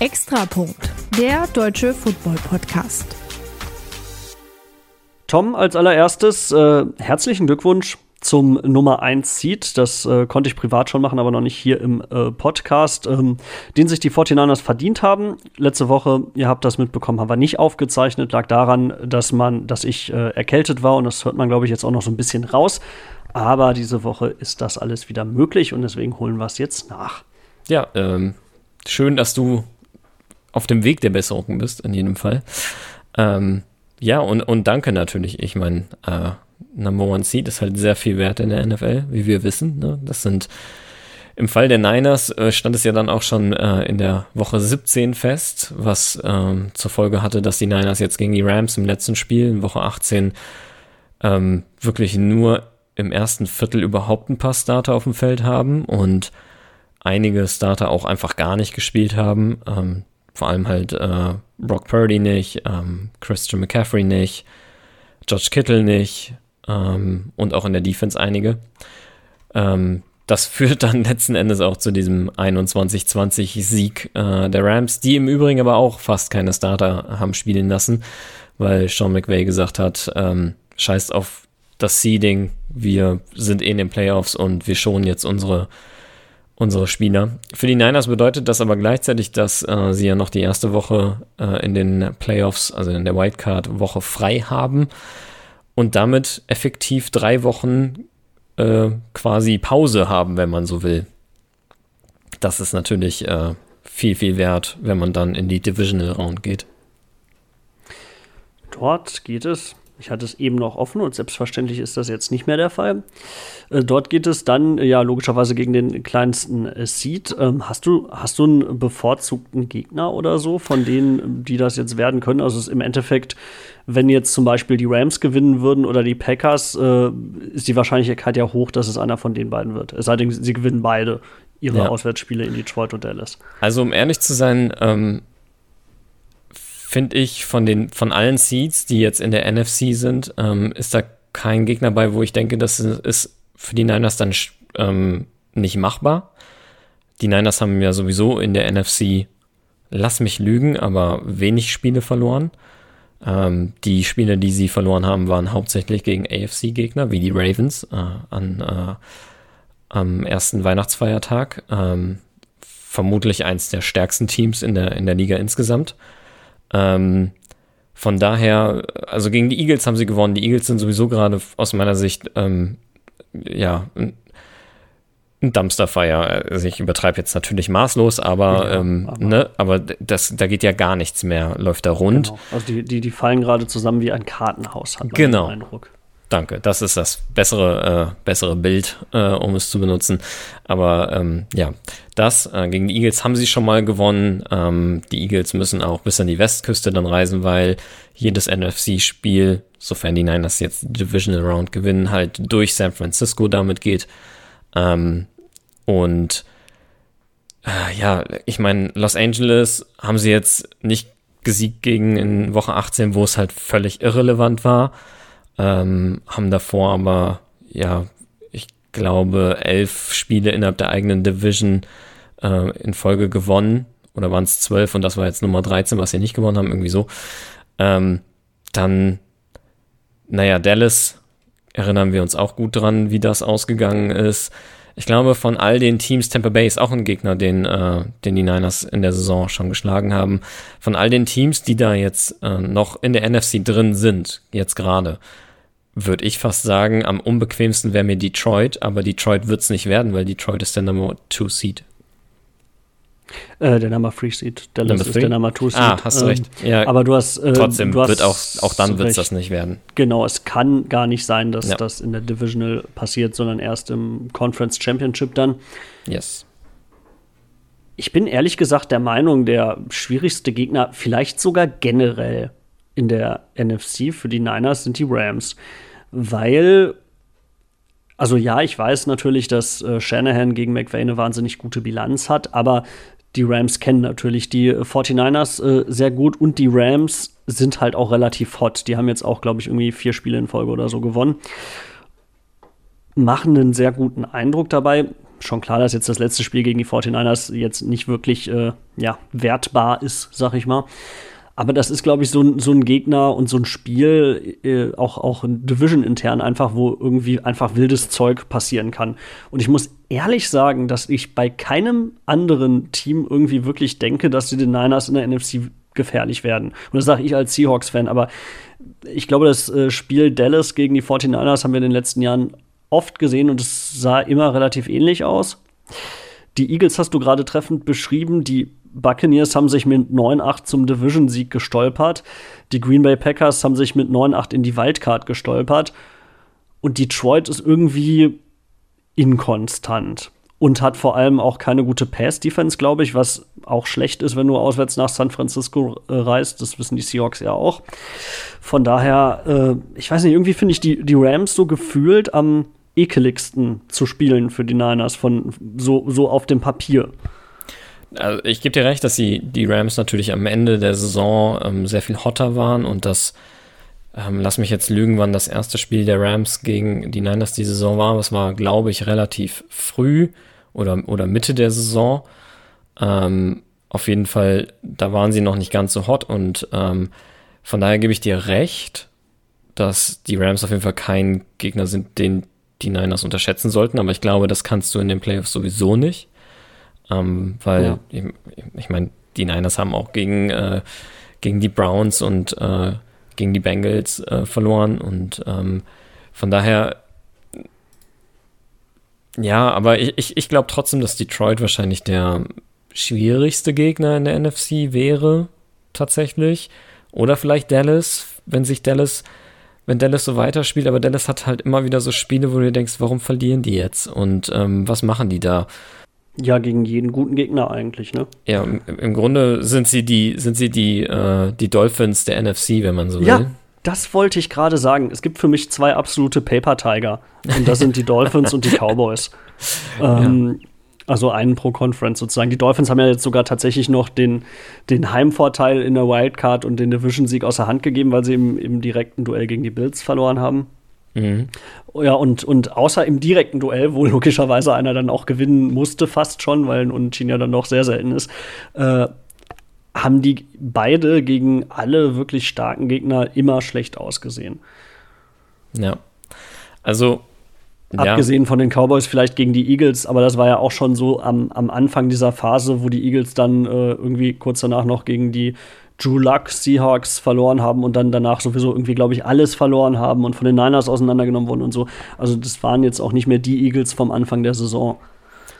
Extrapunkt, der deutsche Football-Podcast. Tom, als allererstes äh, herzlichen Glückwunsch zum Nummer 1 Seed. Das äh, konnte ich privat schon machen, aber noch nicht hier im äh, Podcast, ähm, den sich die 49ers verdient haben. Letzte Woche, ihr habt das mitbekommen, haben wir nicht aufgezeichnet. Lag daran, dass man, dass ich äh, erkältet war und das hört man, glaube ich, jetzt auch noch so ein bisschen raus. Aber diese Woche ist das alles wieder möglich und deswegen holen wir es jetzt nach. Ja, ähm, schön, dass du auf dem Weg der Besserung bist, in jedem Fall. Ähm, ja, und, und danke natürlich. Ich meine, äh, Number One Seed ist halt sehr viel wert in der NFL, wie wir wissen. Ne? Das sind im Fall der Niners äh, stand es ja dann auch schon äh, in der Woche 17 fest, was ähm, zur Folge hatte, dass die Niners jetzt gegen die Rams im letzten Spiel in Woche 18 ähm, wirklich nur im ersten Viertel überhaupt ein paar Starter auf dem Feld haben und einige Starter auch einfach gar nicht gespielt haben. Ähm, vor allem halt äh, Brock Purdy nicht, ähm, Christian McCaffrey nicht, George Kittle nicht, ähm, und auch in der Defense einige. Ähm, das führt dann letzten Endes auch zu diesem 21-20-Sieg äh, der Rams, die im Übrigen aber auch fast keine Starter haben spielen lassen, weil Sean McVay gesagt hat, ähm, scheißt auf das Seeding, wir sind eh in den Playoffs und wir schonen jetzt unsere, unsere Spieler. Für die Niners bedeutet das aber gleichzeitig, dass äh, sie ja noch die erste Woche äh, in den Playoffs, also in der Wildcard-Woche frei haben und damit effektiv drei Wochen äh, quasi Pause haben, wenn man so will. Das ist natürlich äh, viel, viel wert, wenn man dann in die Divisional Round geht. Dort geht es ich hatte es eben noch offen und selbstverständlich ist das jetzt nicht mehr der Fall. Äh, dort geht es dann ja logischerweise gegen den kleinsten äh, Seed. Ähm, hast du hast du einen bevorzugten Gegner oder so von denen, die das jetzt werden können? Also es ist im Endeffekt, wenn jetzt zum Beispiel die Rams gewinnen würden oder die Packers, äh, ist die Wahrscheinlichkeit ja hoch, dass es einer von den beiden wird. Es sei denn, sie gewinnen beide ihre ja. Auswärtsspiele in Detroit und Dallas. Also um ehrlich zu sein, ähm, finde ich, von den, von allen Seeds, die jetzt in der NFC sind, ähm, ist da kein Gegner bei, wo ich denke, das ist für die Niners dann ähm, nicht machbar. Die Niners haben ja sowieso in der NFC, lass mich lügen, aber wenig Spiele verloren. Ähm, die Spiele, die sie verloren haben, waren hauptsächlich gegen AFC-Gegner, wie die Ravens äh, an, äh, am ersten Weihnachtsfeiertag. Ähm, vermutlich eins der stärksten Teams in der, in der Liga insgesamt. Ähm, von daher, also gegen die Eagles haben sie gewonnen. Die Eagles sind sowieso gerade aus meiner Sicht, ähm, ja, ein, ein Dumpsterfire. Also ich übertreibe jetzt natürlich maßlos, aber, ja, ähm, aber, ne, aber das, da geht ja gar nichts mehr, läuft da rund. Genau. Also die, die, die fallen gerade zusammen wie ein Kartenhaus, hat man genau. den Eindruck. Danke, das ist das bessere, äh, bessere Bild, äh, um es zu benutzen. Aber ähm, ja, das äh, gegen die Eagles haben sie schon mal gewonnen. Ähm, die Eagles müssen auch bis an die Westküste dann reisen, weil jedes NFC-Spiel, sofern die Niners jetzt die Divisional Round gewinnen, halt durch San Francisco damit geht. Ähm, und äh, ja, ich meine, Los Angeles haben sie jetzt nicht gesiegt gegen in Woche 18, wo es halt völlig irrelevant war ähm, haben davor aber, ja, ich glaube, elf Spiele innerhalb der eigenen Division äh, in Folge gewonnen. Oder waren es zwölf und das war jetzt Nummer 13, was sie nicht gewonnen haben, irgendwie so. Ähm, dann, naja, Dallas erinnern wir uns auch gut dran, wie das ausgegangen ist. Ich glaube, von all den Teams, Tampa Bay ist auch ein Gegner, den, äh, den die Niners in der Saison schon geschlagen haben. Von all den Teams, die da jetzt äh, noch in der NFC drin sind, jetzt gerade, würde ich fast sagen, am unbequemsten wäre mir Detroit, aber Detroit wird es nicht werden, weil Detroit ist der Nummer 2 Seed. Äh, der Nummer 3 Seed. Dallas Number ist der Nummer 2 Seed. Ah, hast du recht. Ähm, ja, aber du hast. Äh, trotzdem du hast wird auch, auch dann wird es das nicht werden. Genau, es kann gar nicht sein, dass ja. das in der Divisional passiert, sondern erst im Conference Championship dann. Yes. Ich bin ehrlich gesagt der Meinung, der schwierigste Gegner, vielleicht sogar generell in der NFC für die Niners, sind die Rams weil also ja, ich weiß natürlich, dass äh, Shanahan gegen McVay eine wahnsinnig gute Bilanz hat, aber die Rams kennen natürlich die 49ers äh, sehr gut und die Rams sind halt auch relativ hot. Die haben jetzt auch, glaube ich, irgendwie vier Spiele in Folge oder so gewonnen. Machen einen sehr guten Eindruck dabei. schon klar, dass jetzt das letzte Spiel gegen die 49ers jetzt nicht wirklich äh, ja, wertbar ist, sag ich mal. Aber das ist, glaube ich, so, so ein Gegner und so ein Spiel, äh, auch, auch Division intern einfach, wo irgendwie einfach wildes Zeug passieren kann. Und ich muss ehrlich sagen, dass ich bei keinem anderen Team irgendwie wirklich denke, dass die den Niners in der NFC gefährlich werden. Und das sage ich als Seahawks-Fan, aber ich glaube, das äh, Spiel Dallas gegen die 49ers haben wir in den letzten Jahren oft gesehen und es sah immer relativ ähnlich aus. Die Eagles hast du gerade treffend beschrieben. Die Buccaneers haben sich mit 9-8 zum Division-Sieg gestolpert. Die Green Bay Packers haben sich mit 9-8 in die Wildcard gestolpert. Und Detroit ist irgendwie inkonstant und hat vor allem auch keine gute Pass-Defense, glaube ich, was auch schlecht ist, wenn du auswärts nach San Francisco äh, reist. Das wissen die Seahawks ja auch. Von daher, äh, ich weiß nicht, irgendwie finde ich die, die Rams so gefühlt am ekeligsten zu spielen für die Niners, von so, so auf dem Papier. Also ich gebe dir recht, dass die, die Rams natürlich am Ende der Saison ähm, sehr viel hotter waren und das, ähm, lass mich jetzt lügen, wann das erste Spiel der Rams gegen die Niners die Saison war. Das war, glaube ich, relativ früh oder, oder Mitte der Saison. Ähm, auf jeden Fall, da waren sie noch nicht ganz so hot und ähm, von daher gebe ich dir recht, dass die Rams auf jeden Fall kein Gegner sind, den die Niners unterschätzen sollten, aber ich glaube, das kannst du in den Playoffs sowieso nicht. Ähm, weil, ja. ich, ich meine, die Niners haben auch gegen, äh, gegen die Browns und äh, gegen die Bengals äh, verloren und ähm, von daher ja, aber ich, ich, ich glaube trotzdem, dass Detroit wahrscheinlich der schwierigste Gegner in der NFC wäre, tatsächlich. Oder vielleicht Dallas, wenn sich Dallas, wenn Dallas so weiterspielt, aber Dallas hat halt immer wieder so Spiele, wo du denkst, warum verlieren die jetzt? Und ähm, was machen die da? Ja, gegen jeden guten Gegner eigentlich, ne? Ja, im, im Grunde sind sie die, sind sie die, äh, die Dolphins der NFC, wenn man so will. Ja, das wollte ich gerade sagen. Es gibt für mich zwei absolute Paper Tiger. Und das sind die Dolphins und die Cowboys. Ähm, ja. Also einen pro Conference sozusagen. Die Dolphins haben ja jetzt sogar tatsächlich noch den, den Heimvorteil in der Wildcard und den Division-Sieg außer Hand gegeben, weil sie im, im direkten Duell gegen die Bills verloren haben. Mhm. Ja, und, und außer im direkten Duell, wo logischerweise einer dann auch gewinnen musste, fast schon, weil ein Unentschieden ja dann doch sehr selten ist, äh, haben die beide gegen alle wirklich starken Gegner immer schlecht ausgesehen. Ja. Also. Abgesehen ja. von den Cowboys vielleicht gegen die Eagles, aber das war ja auch schon so am, am Anfang dieser Phase, wo die Eagles dann äh, irgendwie kurz danach noch gegen die Drew Luck Seahawks verloren haben und dann danach sowieso irgendwie, glaube ich, alles verloren haben und von den Niners auseinandergenommen wurden und so. Also das waren jetzt auch nicht mehr die Eagles vom Anfang der Saison.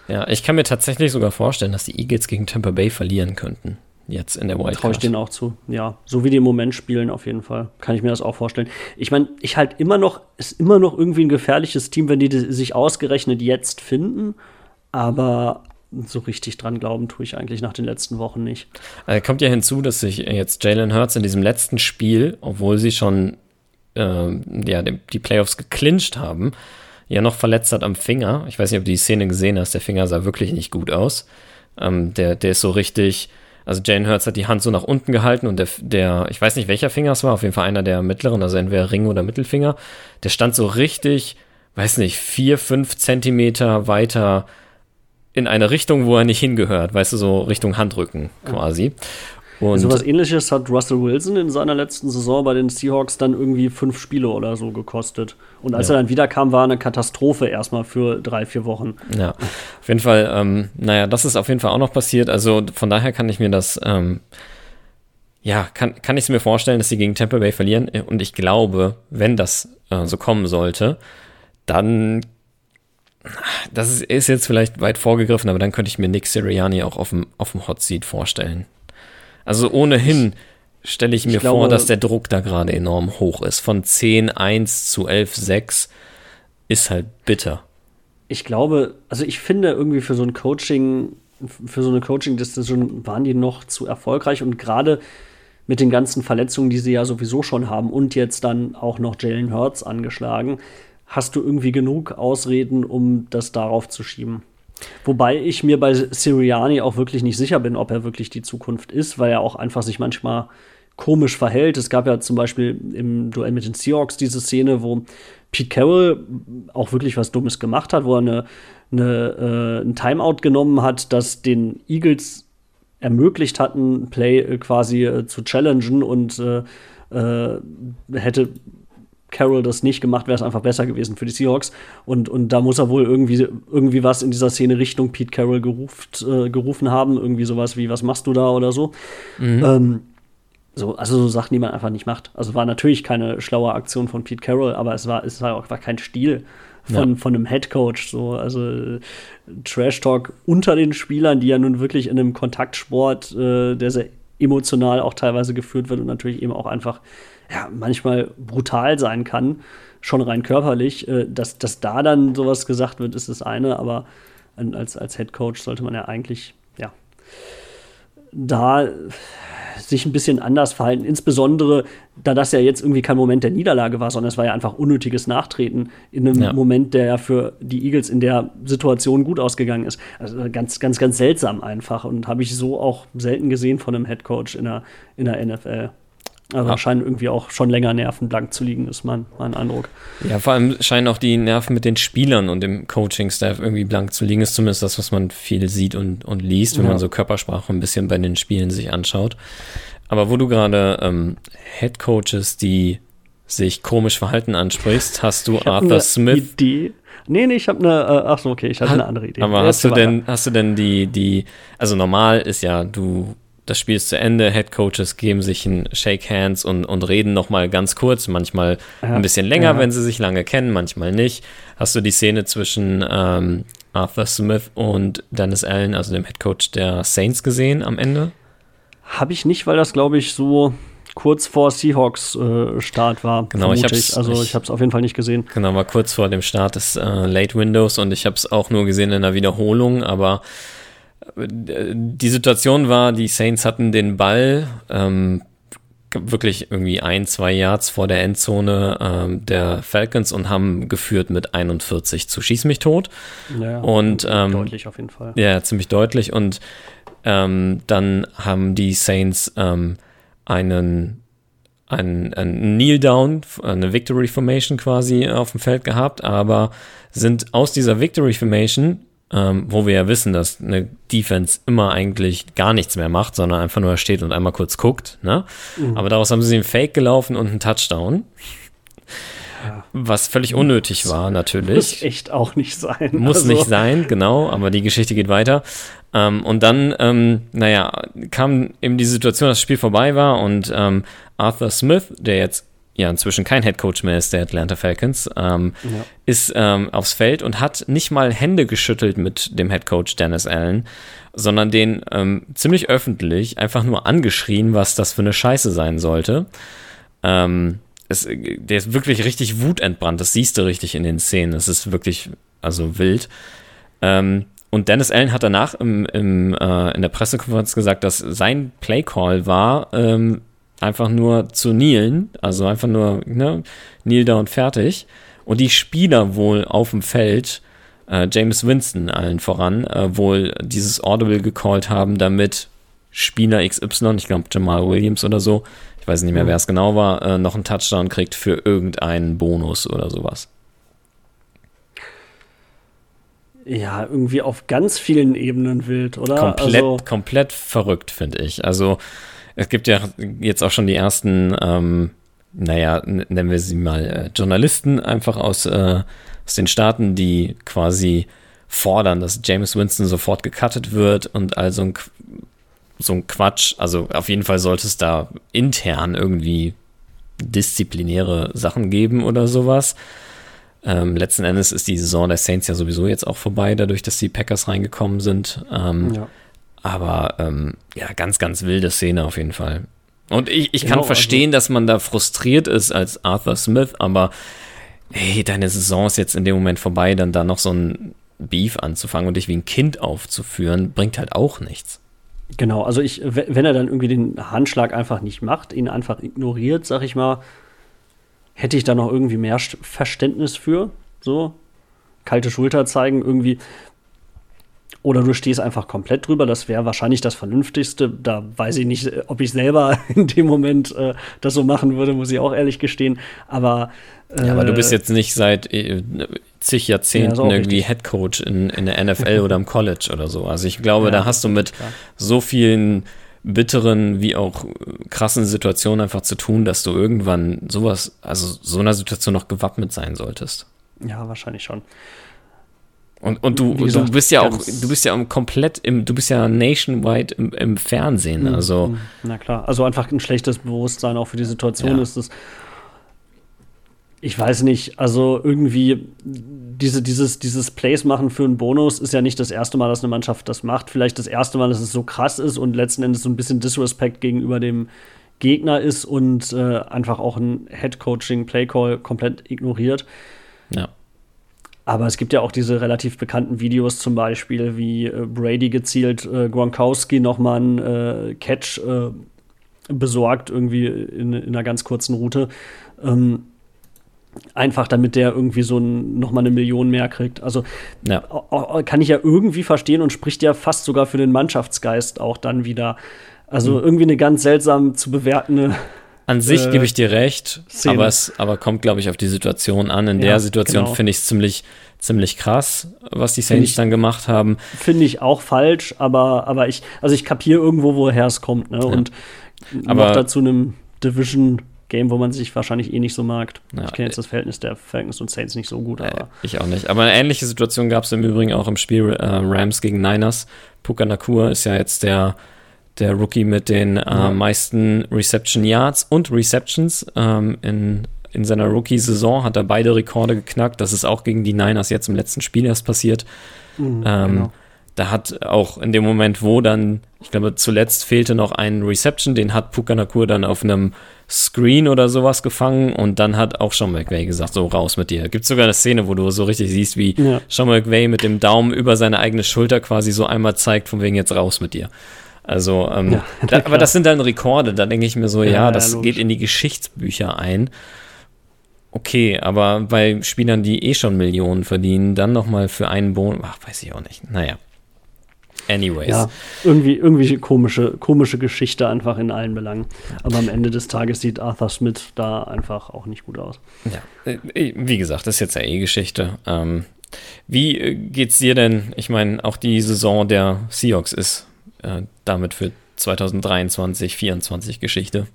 Ja, ich kann mir tatsächlich sogar vorstellen, dass die Eagles gegen Tampa Bay verlieren könnten jetzt in der Wildcard. Traue ich denen auch zu. Ja, so wie die im Moment spielen, auf jeden Fall. Kann ich mir das auch vorstellen. Ich meine, ich halt immer noch, ist immer noch irgendwie ein gefährliches Team, wenn die sich ausgerechnet jetzt finden. Aber so richtig dran glauben tue ich eigentlich nach den letzten Wochen nicht. Also kommt ja hinzu, dass sich jetzt Jalen Hurts in diesem letzten Spiel, obwohl sie schon äh, ja, die Playoffs geclincht haben, ja noch verletzt hat am Finger. Ich weiß nicht, ob du die Szene gesehen hast. Der Finger sah wirklich nicht gut aus. Ähm, der, der ist so richtig also Jane Hurts hat die Hand so nach unten gehalten und der, der, ich weiß nicht welcher Finger es war, auf jeden Fall einer der mittleren, also entweder Ring oder Mittelfinger, der stand so richtig, weiß nicht, vier, fünf Zentimeter weiter in eine Richtung, wo er nicht hingehört, weißt du, so Richtung Handrücken quasi. Und so was ähnliches hat Russell Wilson in seiner letzten Saison bei den Seahawks dann irgendwie fünf Spiele oder so gekostet. Und als ja. er dann wiederkam, war eine Katastrophe erstmal für drei, vier Wochen. Ja, auf jeden Fall, ähm, naja, das ist auf jeden Fall auch noch passiert. Also von daher kann ich mir das, ähm, ja, kann, kann ich es mir vorstellen, dass sie gegen Tampa Bay verlieren. Und ich glaube, wenn das äh, so kommen sollte, dann das ist, ist, jetzt vielleicht weit vorgegriffen, aber dann könnte ich mir Nick Sirianni auch auf dem, auf dem Hot Seat vorstellen. Also ohnehin stelle ich mir ich glaube, vor, dass der Druck da gerade enorm hoch ist. Von 10-1 zu 11-6 ist halt bitter. Ich glaube, also ich finde irgendwie für so ein Coaching, für so eine Coaching-Decision waren die noch zu erfolgreich und gerade mit den ganzen Verletzungen, die sie ja sowieso schon haben und jetzt dann auch noch Jalen Hurts angeschlagen, hast du irgendwie genug Ausreden, um das darauf zu schieben. Wobei ich mir bei Siriani auch wirklich nicht sicher bin, ob er wirklich die Zukunft ist, weil er auch einfach sich manchmal komisch verhält. Es gab ja zum Beispiel im Duell mit den Seahawks diese Szene, wo Pete Carroll auch wirklich was Dummes gemacht hat, wo er eine, eine, äh, ein Timeout genommen hat, das den Eagles ermöglicht hatten, Play äh, quasi äh, zu challengen und äh, äh, hätte Carroll das nicht gemacht, wäre es einfach besser gewesen für die Seahawks. Und, und da muss er wohl irgendwie, irgendwie was in dieser Szene Richtung Pete Carroll geruft, äh, gerufen haben. Irgendwie sowas wie, was machst du da oder so. Mhm. Ähm, so, also so Sachen, die man einfach nicht macht. Also war natürlich keine schlaue Aktion von Pete Carroll, aber es war, es war auch war kein Stil von, ja. von einem Head Coach. So, also Trash Talk unter den Spielern, die ja nun wirklich in einem Kontaktsport, äh, der sehr emotional auch teilweise geführt wird und natürlich eben auch einfach ja, manchmal brutal sein kann, schon rein körperlich. Äh, dass, dass da dann sowas gesagt wird, ist das eine, aber als, als Head Coach sollte man ja eigentlich, ja, da sich ein bisschen anders verhalten. Insbesondere, da das ja jetzt irgendwie kein Moment der Niederlage war, sondern es war ja einfach unnötiges Nachtreten in einem ja. Moment, der ja für die Eagles in der Situation gut ausgegangen ist. Also ganz, ganz, ganz seltsam einfach und habe ich so auch selten gesehen von einem Head Coach in der, in der NFL. Also ja. scheinen irgendwie auch schon länger Nerven blank zu liegen, ist mein, mein Eindruck. Ja, vor allem scheinen auch die Nerven mit den Spielern und dem Coaching-Staff irgendwie blank zu liegen, ist zumindest das, was man viel sieht und, und liest, wenn ja. man so Körpersprache ein bisschen bei den Spielen sich anschaut. Aber wo du gerade ähm, Head Coaches, die sich komisch verhalten ansprichst, hast du Arthur Smith. Idee. Nee, nee, ich habe eine, äh, ach so, okay, ich hatte eine andere Idee. Aber hast du denn, hast du denn die, die, also normal ist ja, du das Spiel ist zu Ende, Head Coaches geben sich ein Shake Hands und, und reden nochmal ganz kurz, manchmal ja, ein bisschen länger, ja. wenn sie sich lange kennen, manchmal nicht. Hast du die Szene zwischen ähm, Arthur Smith und Dennis Allen, also dem Head Coach der Saints, gesehen am Ende? Habe ich nicht, weil das, glaube ich, so kurz vor Seahawks äh, Start war. Genau, ich habe es also ich, ich habe es auf jeden Fall nicht gesehen. Genau, war kurz vor dem Start des äh, Late Windows und ich habe es auch nur gesehen in der Wiederholung, aber die Situation war, die Saints hatten den Ball ähm, wirklich irgendwie ein, zwei Yards vor der Endzone ähm, der Falcons und haben geführt mit 41 zu Schieß mich tot. Ja, und ähm, deutlich auf jeden Fall. Ja, ziemlich deutlich. Und ähm, dann haben die Saints ähm, einen ein, ein Kneel Down, eine Victory Formation quasi auf dem Feld gehabt, aber sind aus dieser Victory Formation ähm, wo wir ja wissen, dass eine Defense immer eigentlich gar nichts mehr macht, sondern einfach nur steht und einmal kurz guckt. Ne? Mhm. Aber daraus haben sie einen Fake gelaufen und einen Touchdown. Was völlig unnötig war, natürlich. Muss echt auch nicht sein. Muss also. nicht sein, genau, aber die Geschichte geht weiter. Ähm, und dann, ähm, naja, kam eben die Situation, dass das Spiel vorbei war und ähm, Arthur Smith, der jetzt ja inzwischen kein Head Coach mehr ist der Atlanta Falcons, ähm, ja. ist ähm, aufs Feld und hat nicht mal Hände geschüttelt mit dem Head Coach Dennis Allen, sondern den ähm, ziemlich öffentlich einfach nur angeschrien, was das für eine Scheiße sein sollte. Ähm, es, der ist wirklich richtig wutentbrannt, das siehst du richtig in den Szenen, es ist wirklich, also wild. Ähm, und Dennis Allen hat danach im, im, äh, in der Pressekonferenz gesagt, dass sein Playcall war, ähm, einfach nur zu kneelen, also einfach nur ne, kneel da und fertig. Und die Spieler wohl auf dem Feld, äh, James Winston allen voran, äh, wohl dieses Audible gecallt haben, damit Spieler XY, ich glaube Jamal Williams oder so, ich weiß nicht mehr, mhm. wer es genau war, äh, noch einen Touchdown kriegt für irgendeinen Bonus oder sowas. Ja, irgendwie auf ganz vielen Ebenen wild, oder? Komplett, also komplett verrückt, finde ich. Also, es gibt ja jetzt auch schon die ersten, ähm, naja, nennen wir sie mal äh, Journalisten einfach aus, äh, aus den Staaten, die quasi fordern, dass James Winston sofort gecuttet wird und also ein, so ein Quatsch. Also auf jeden Fall sollte es da intern irgendwie disziplinäre Sachen geben oder sowas. Ähm, letzten Endes ist die Saison der Saints ja sowieso jetzt auch vorbei, dadurch, dass die Packers reingekommen sind. Ähm, ja. Aber ähm, ja, ganz, ganz wilde Szene auf jeden Fall. Und ich, ich genau, kann verstehen, also, dass man da frustriert ist als Arthur Smith, aber hey, deine Saison ist jetzt in dem Moment vorbei, dann da noch so ein Beef anzufangen und dich wie ein Kind aufzuführen, bringt halt auch nichts. Genau, also ich, wenn er dann irgendwie den Handschlag einfach nicht macht, ihn einfach ignoriert, sag ich mal, hätte ich da noch irgendwie mehr Verständnis für. So, kalte Schulter zeigen, irgendwie oder du stehst einfach komplett drüber. Das wäre wahrscheinlich das Vernünftigste. Da weiß ich nicht, ob ich selber in dem Moment äh, das so machen würde, muss ich auch ehrlich gestehen. Aber äh, ja, aber du bist jetzt nicht seit äh, zig Jahrzehnten ja, irgendwie Headcoach in, in der NFL oder im College oder so. Also ich glaube, ja, da hast du mit klar. so vielen bitteren wie auch krassen Situationen einfach zu tun, dass du irgendwann sowas, also so einer Situation noch gewappnet sein solltest. Ja, wahrscheinlich schon. Und, und du, gesagt, du bist ja auch, du bist ja komplett im, du bist ja nationwide im, im Fernsehen, mhm, also. Mhm. Na klar, also einfach ein schlechtes Bewusstsein auch für die Situation ja. ist es. Ich weiß nicht, also irgendwie diese, dieses, dieses Plays machen für einen Bonus ist ja nicht das erste Mal, dass eine Mannschaft das macht. Vielleicht das erste Mal, dass es so krass ist und letzten Endes so ein bisschen Disrespect gegenüber dem Gegner ist und äh, einfach auch ein Head-Coaching, Play-Call komplett ignoriert. Ja. Aber es gibt ja auch diese relativ bekannten Videos, zum Beispiel, wie äh, Brady gezielt äh, Gronkowski nochmal einen äh, Catch äh, besorgt, irgendwie in, in, einer ganz kurzen Route. Ähm, einfach damit der irgendwie so ein, nochmal eine Million mehr kriegt. Also ja. kann ich ja irgendwie verstehen und spricht ja fast sogar für den Mannschaftsgeist auch dann wieder. Also mhm. irgendwie eine ganz seltsam zu bewertende an sich äh, gebe ich dir recht, aber es aber kommt, glaube ich, auf die Situation an. In ja, der Situation genau. finde ich es ziemlich, ziemlich krass, was die Saints dann gemacht haben. Finde ich auch falsch, aber, aber ich, also ich kapiere irgendwo, woher es kommt, ne? Ja. Und aber noch dazu einem Division Game, wo man sich wahrscheinlich eh nicht so mag. Ja, ich kenne jetzt das Verhältnis der Falcons und Saints nicht so gut, aber. Ich auch nicht. Aber eine ähnliche Situation gab es im Übrigen auch im Spiel äh, Rams gegen Niners. Puka Nakua ist ja jetzt der der Rookie mit den äh, ja. meisten Reception Yards und Receptions ähm, in, in seiner Rookie-Saison hat er beide Rekorde geknackt. Das ist auch gegen die Niners jetzt im letzten Spiel erst passiert. Mhm, ähm, genau. Da hat auch in dem Moment, wo dann, ich glaube, zuletzt fehlte noch ein Reception, den hat Pukanakur dann auf einem Screen oder sowas gefangen und dann hat auch Sean McVay gesagt, so raus mit dir. Gibt sogar eine Szene, wo du so richtig siehst, wie ja. Sean McVay mit dem Daumen über seine eigene Schulter quasi so einmal zeigt, von wegen jetzt raus mit dir. Also, ähm, ja, da, aber das sind dann Rekorde, da denke ich mir so, ja, ja das ja, geht in die Geschichtsbücher ein. Okay, aber bei Spielern, die eh schon Millionen verdienen, dann nochmal für einen Bonus, ach, weiß ich auch nicht. Naja. Anyways. Ja, irgendwie, irgendwie komische, komische Geschichte einfach in allen Belangen. Aber am Ende des Tages sieht Arthur Smith da einfach auch nicht gut aus. Ja, äh, wie gesagt, das ist jetzt ja eh Geschichte. Ähm, wie äh, geht's dir denn? Ich meine, auch die Saison der Seahawks ist äh, damit für 2023, 2024 Geschichte.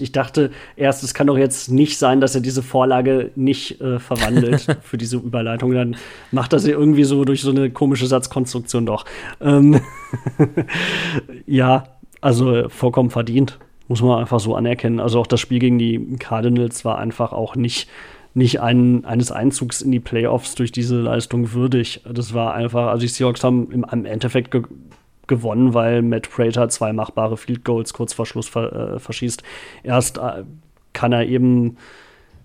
Ich dachte erst, es kann doch jetzt nicht sein, dass er diese Vorlage nicht äh, verwandelt für diese Überleitung. Dann macht das irgendwie so durch so eine komische Satzkonstruktion doch. Ähm ja, also vollkommen verdient. Muss man einfach so anerkennen. Also auch das Spiel gegen die Cardinals war einfach auch nicht, nicht ein, eines Einzugs in die Playoffs durch diese Leistung würdig. Das war einfach, also die Seahawks haben im, im Endeffekt gewonnen, weil Matt Prater zwei machbare Field Goals kurz vor Schluss ver, äh, verschießt. Erst äh, kann er eben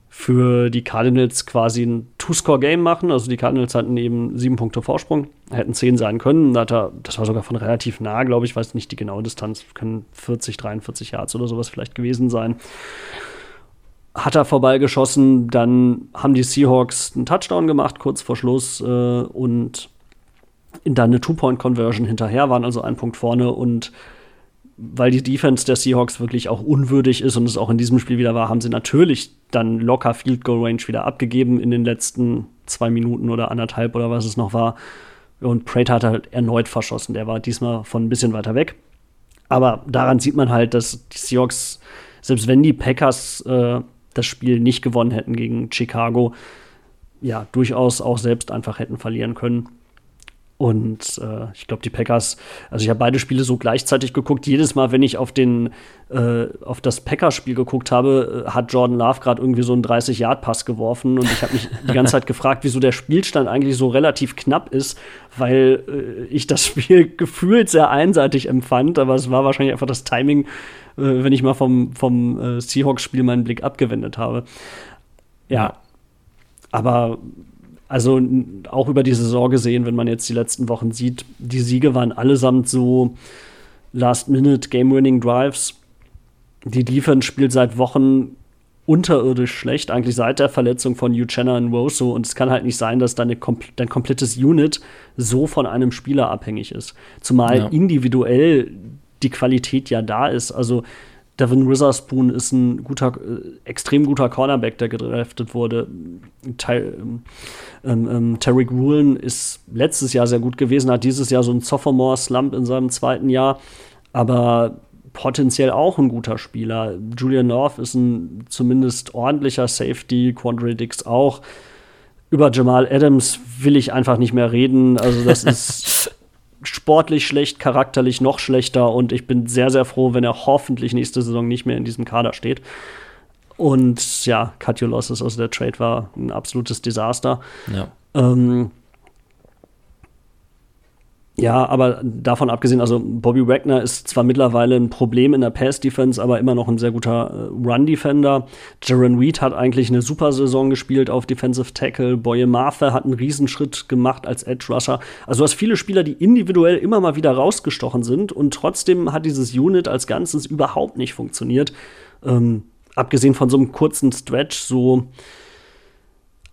für die Cardinals quasi ein Two-Score-Game machen. Also die Cardinals hatten eben sieben Punkte Vorsprung, hätten zehn sein können. Da er, das war sogar von relativ nah, glaube ich, weiß nicht die genaue Distanz, können 40, 43 Yards oder sowas vielleicht gewesen sein. Hat er vorbeigeschossen, dann haben die Seahawks einen Touchdown gemacht, kurz vor Schluss, äh, und dann eine Two-Point-Conversion hinterher waren, also ein Punkt vorne und weil die Defense der Seahawks wirklich auch unwürdig ist und es auch in diesem Spiel wieder war, haben sie natürlich dann locker Field Goal Range wieder abgegeben in den letzten zwei Minuten oder anderthalb oder was es noch war. Und Prater hat halt erneut verschossen. Der war diesmal von ein bisschen weiter weg. Aber daran sieht man halt, dass die Seahawks, selbst wenn die Packers äh, das Spiel nicht gewonnen hätten gegen Chicago, ja, durchaus auch selbst einfach hätten verlieren können. Und äh, ich glaube, die Packers, also ich habe beide Spiele so gleichzeitig geguckt. Jedes Mal, wenn ich auf den äh, auf das Packers-Spiel geguckt habe, äh, hat Jordan Love gerade irgendwie so einen 30-Yard-Pass geworfen. Und ich habe mich die ganze Zeit gefragt, wieso der Spielstand eigentlich so relativ knapp ist, weil äh, ich das Spiel gefühlt sehr einseitig empfand. Aber es war wahrscheinlich einfach das Timing, äh, wenn ich mal vom, vom äh, Seahawks-Spiel meinen Blick abgewendet habe. Ja. Aber also auch über die Saison gesehen, wenn man jetzt die letzten Wochen sieht, die Siege waren allesamt so Last-Minute Game-Winning-Drives. Die Defense spielt seit Wochen unterirdisch schlecht, eigentlich seit der Verletzung von Uchenna und Woso. Und es kann halt nicht sein, dass deine, dein komplettes Unit so von einem Spieler abhängig ist. Zumal ja. individuell die Qualität ja da ist. Also Devin Witherspoon ist ein guter, äh, extrem guter Cornerback, der gedraftet wurde. Ty ähm, ähm, ähm Tarek Woolen ist letztes Jahr sehr gut gewesen, hat dieses Jahr so einen Sophomore-Slump in seinem zweiten Jahr. Aber potenziell auch ein guter Spieler. Julian North ist ein zumindest ordentlicher Safety, Quandre Dix auch. Über Jamal Adams will ich einfach nicht mehr reden. Also, das ist sportlich schlecht, charakterlich noch schlechter und ich bin sehr, sehr froh, wenn er hoffentlich nächste Saison nicht mehr in diesem Kader steht. Und ja, Cut Your Losses, also der Trade war ein absolutes Desaster. Ja. Ähm, ja, aber davon abgesehen, also Bobby Wagner ist zwar mittlerweile ein Problem in der Pass-Defense, aber immer noch ein sehr guter äh, Run-Defender. Jaron Reed hat eigentlich eine super Saison gespielt auf Defensive Tackle. Boye Martha hat einen Riesenschritt gemacht als Edge-Rusher. Also du hast viele Spieler, die individuell immer mal wieder rausgestochen sind und trotzdem hat dieses Unit als Ganzes überhaupt nicht funktioniert. Ähm, abgesehen von so einem kurzen Stretch, so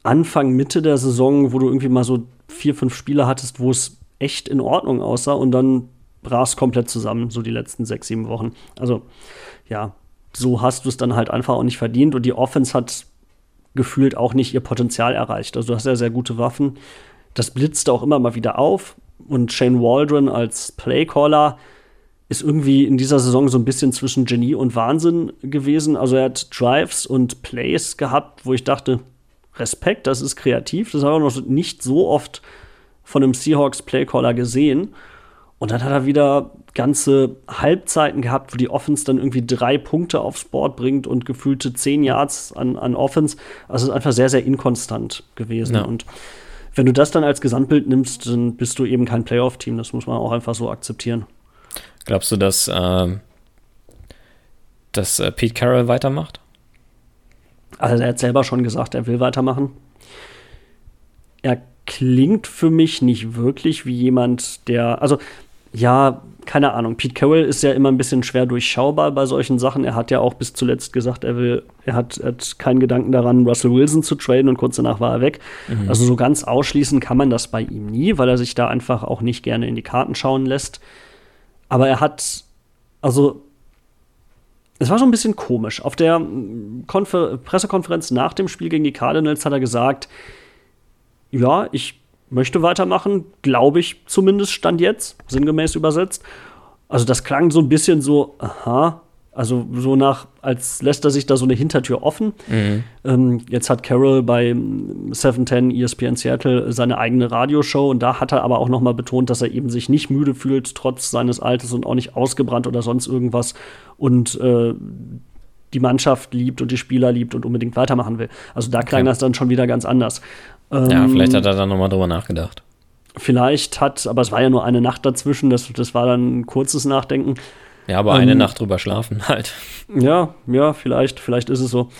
Anfang, Mitte der Saison, wo du irgendwie mal so vier, fünf Spieler hattest, wo es echt in Ordnung aussah und dann brach es komplett zusammen, so die letzten sechs, sieben Wochen. Also, ja, so hast du es dann halt einfach auch nicht verdient und die Offense hat gefühlt auch nicht ihr Potenzial erreicht. Also, du hast ja sehr gute Waffen. Das blitzte auch immer mal wieder auf und Shane Waldron als Playcaller ist irgendwie in dieser Saison so ein bisschen zwischen Genie und Wahnsinn gewesen. Also er hat Drives und Plays gehabt, wo ich dachte, Respekt, das ist kreativ. Das habe ich noch nicht so oft von einem Seahawks Playcaller gesehen. Und dann hat er wieder ganze Halbzeiten gehabt, wo die Offense dann irgendwie drei Punkte aufs Board bringt und gefühlte zehn Yards an, an Offense. Also es ist einfach sehr, sehr inkonstant gewesen. Ja. Und wenn du das dann als Gesamtbild nimmst, dann bist du eben kein Playoff-Team. Das muss man auch einfach so akzeptieren. Glaubst du, dass, äh, dass äh, Pete Carroll weitermacht? Also er hat selber schon gesagt, er will weitermachen. Er klingt für mich nicht wirklich wie jemand, der, also ja, keine Ahnung. Pete Carroll ist ja immer ein bisschen schwer durchschaubar bei solchen Sachen. Er hat ja auch bis zuletzt gesagt, er will, er hat, hat keinen Gedanken daran, Russell Wilson zu traden und kurz danach war er weg. Mhm. Also so ganz ausschließen kann man das bei ihm nie, weil er sich da einfach auch nicht gerne in die Karten schauen lässt. Aber er hat, also es war so ein bisschen komisch. Auf der Konfer Pressekonferenz nach dem Spiel gegen die Cardinals hat er gesagt, ja, ich möchte weitermachen, glaube ich zumindest, stand jetzt, sinngemäß übersetzt. Also das klang so ein bisschen so, aha, also so nach, als lässt er sich da so eine Hintertür offen. Mhm. Ähm, jetzt hat Carol bei 710 ESPN Seattle seine eigene Radioshow und da hat er aber auch noch mal betont, dass er eben sich nicht müde fühlt, trotz seines Alters und auch nicht ausgebrannt oder sonst irgendwas und äh, die Mannschaft liebt und die Spieler liebt und unbedingt weitermachen will. Also da klang okay. das dann schon wieder ganz anders. Ähm, ja, vielleicht hat er dann nochmal drüber nachgedacht. Vielleicht hat, aber es war ja nur eine Nacht dazwischen, das, das war dann ein kurzes Nachdenken. Ja, aber ähm, eine Nacht drüber schlafen halt. Ja, ja, vielleicht, vielleicht ist es so.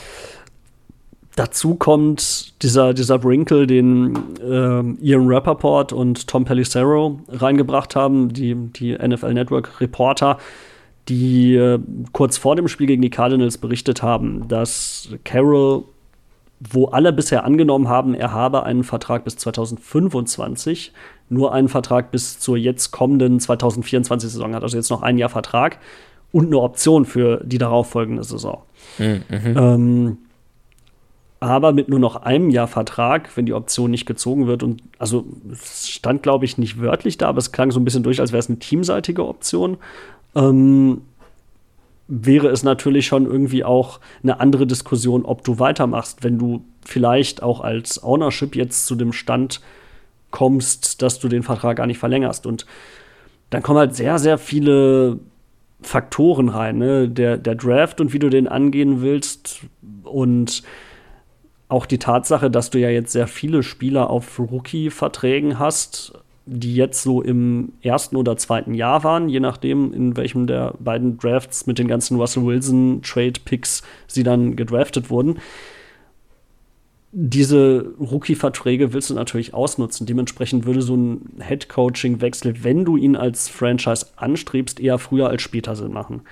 Dazu kommt dieser, dieser Wrinkle, den äh, Ian Rappaport und Tom Pelissero reingebracht haben, die, die NFL Network Reporter, die äh, kurz vor dem Spiel gegen die Cardinals berichtet haben, dass Carroll wo alle bisher angenommen haben, er habe einen Vertrag bis 2025, nur einen Vertrag bis zur jetzt kommenden 2024 Saison hat, also jetzt noch ein Jahr Vertrag und eine Option für die darauffolgende Saison. Mhm. Ähm, aber mit nur noch einem Jahr Vertrag, wenn die Option nicht gezogen wird. Und also es stand, glaube ich, nicht wörtlich da, aber es klang so ein bisschen durch, als wäre es eine teamseitige Option. Ähm, wäre es natürlich schon irgendwie auch eine andere Diskussion, ob du weitermachst, wenn du vielleicht auch als Ownership jetzt zu dem Stand kommst, dass du den Vertrag gar nicht verlängerst. Und dann kommen halt sehr, sehr viele Faktoren rein, ne? der, der Draft und wie du den angehen willst und auch die Tatsache, dass du ja jetzt sehr viele Spieler auf Rookie-Verträgen hast, die jetzt so im ersten oder zweiten Jahr waren, je nachdem, in welchem der beiden Drafts mit den ganzen Russell Wilson Trade Picks sie dann gedraftet wurden. Diese Rookie-Verträge willst du natürlich ausnutzen. Dementsprechend würde so ein Head-Coaching-Wechsel, wenn du ihn als Franchise anstrebst, eher früher als später Sinn machen.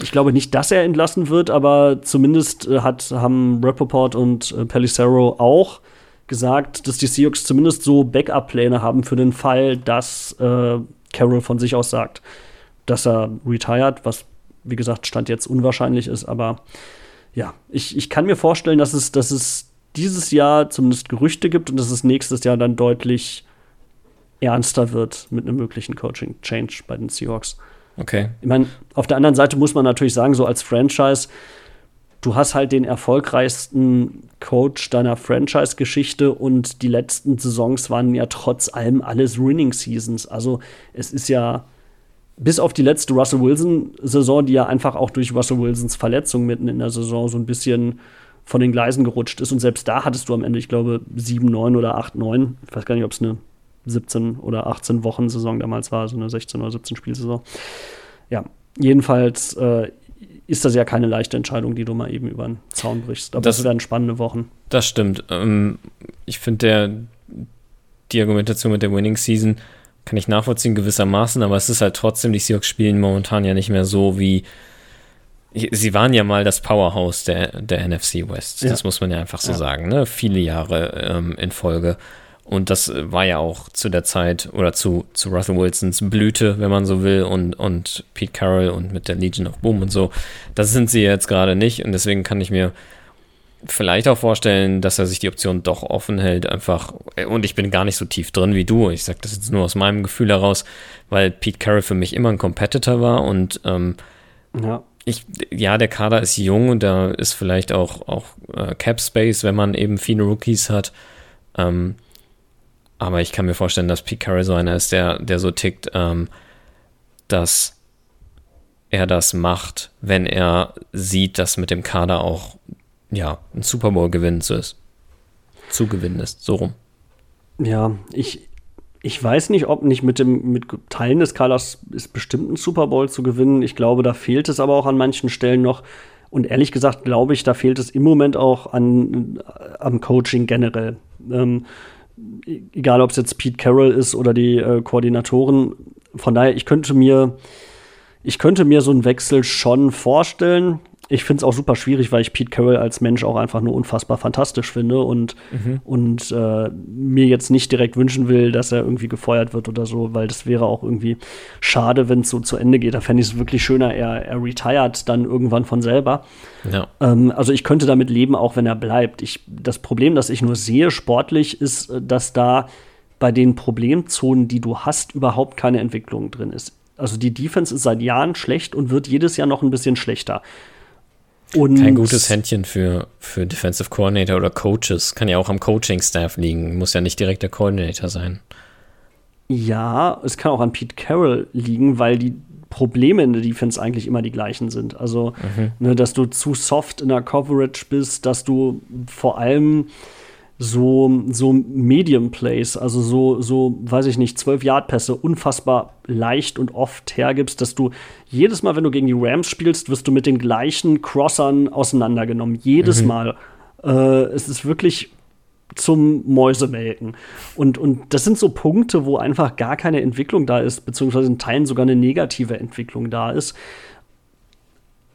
ich glaube nicht, dass er entlassen wird, aber zumindest äh, hat, haben Rappaport und äh, Pelissero auch gesagt, dass die Seahawks zumindest so Backup-Pläne haben für den Fall, dass äh, Carroll von sich aus sagt, dass er retired, was wie gesagt Stand jetzt unwahrscheinlich ist, aber ja, ich, ich kann mir vorstellen, dass es, dass es dieses Jahr zumindest Gerüchte gibt und dass es nächstes Jahr dann deutlich ernster wird mit einem möglichen Coaching-Change bei den Seahawks. Okay. Ich meine, auf der anderen Seite muss man natürlich sagen, so als Franchise, du hast halt den erfolgreichsten Coach deiner Franchise-Geschichte und die letzten Saisons waren ja trotz allem alles Winning Seasons. Also es ist ja bis auf die letzte Russell Wilson-Saison, die ja einfach auch durch Russell Wilsons Verletzung mitten in der Saison so ein bisschen von den Gleisen gerutscht ist. Und selbst da hattest du am Ende, ich glaube, 7, 9 oder 8, 9. Ich weiß gar nicht, ob es eine 17 oder 18 Wochen Saison damals war, so eine 16 oder 17 Spielsaison. Ja, jedenfalls äh, ist das ja keine leichte Entscheidung, die du mal eben über den Zaun brichst. Aber das, das werden spannende Wochen. Das stimmt. Ähm, ich finde, die Argumentation mit der Winning Season kann ich nachvollziehen gewissermaßen, aber es ist halt trotzdem, die Seahawks spielen momentan ja nicht mehr so wie Sie waren ja mal das Powerhouse der, der NFC West. Ja. Das muss man ja einfach so ja. sagen. Ne? Viele Jahre ähm, in Folge. Und das war ja auch zu der Zeit oder zu, zu Russell Wilsons Blüte, wenn man so will, und, und Pete Carroll und mit der Legion of Boom und so. Das sind sie jetzt gerade nicht. Und deswegen kann ich mir vielleicht auch vorstellen, dass er sich die Option doch offen hält, einfach. Und ich bin gar nicht so tief drin wie du. Ich sage das jetzt nur aus meinem Gefühl heraus, weil Pete Carroll für mich immer ein Competitor war und ähm, ja. Ich, ja, der Kader ist jung und da ist vielleicht auch, auch äh, Cap Space, wenn man eben viele Rookies hat. Ähm, aber ich kann mir vorstellen, dass Pete Carroll so einer ist, der, der so tickt, ähm, dass er das macht, wenn er sieht, dass mit dem Kader auch ja, ein Super Bowl gewinn zu ist. Zu gewinnen ist, so rum. Ja, ich, ich weiß nicht, ob nicht mit dem mit Teilen des Kaders ist bestimmt ein Super Bowl zu gewinnen. Ich glaube, da fehlt es aber auch an manchen Stellen noch. Und ehrlich gesagt glaube ich, da fehlt es im Moment auch an, am Coaching generell. Ähm, egal ob es jetzt Pete Carroll ist oder die äh, Koordinatoren. Von daher, ich könnte mir, ich könnte mir so einen Wechsel schon vorstellen ich finde es auch super schwierig, weil ich Pete Carroll als Mensch auch einfach nur unfassbar fantastisch finde und, mhm. und äh, mir jetzt nicht direkt wünschen will, dass er irgendwie gefeuert wird oder so, weil das wäre auch irgendwie schade, wenn es so zu Ende geht. Da fände ich es wirklich schöner, er, er retired dann irgendwann von selber. Ja. Ähm, also ich könnte damit leben, auch wenn er bleibt. Ich, das Problem, das ich nur sehe sportlich, ist, dass da bei den Problemzonen, die du hast, überhaupt keine Entwicklung drin ist. Also die Defense ist seit Jahren schlecht und wird jedes Jahr noch ein bisschen schlechter. Und Kein gutes Händchen für, für Defensive Coordinator oder Coaches. Kann ja auch am Coaching-Staff liegen. Muss ja nicht direkt der Coordinator sein. Ja, es kann auch an Pete Carroll liegen, weil die Probleme in der Defense eigentlich immer die gleichen sind. Also, mhm. ne, dass du zu soft in der Coverage bist, dass du vor allem so, so Medium Plays, also so, so, weiß ich nicht, 12 Yard Pässe unfassbar leicht und oft hergibst, dass du jedes Mal, wenn du gegen die Rams spielst, wirst du mit den gleichen Crossern auseinandergenommen. Jedes mhm. Mal. Äh, es ist wirklich zum Mäusemelken. Und, und das sind so Punkte, wo einfach gar keine Entwicklung da ist, beziehungsweise in Teilen sogar eine negative Entwicklung da ist.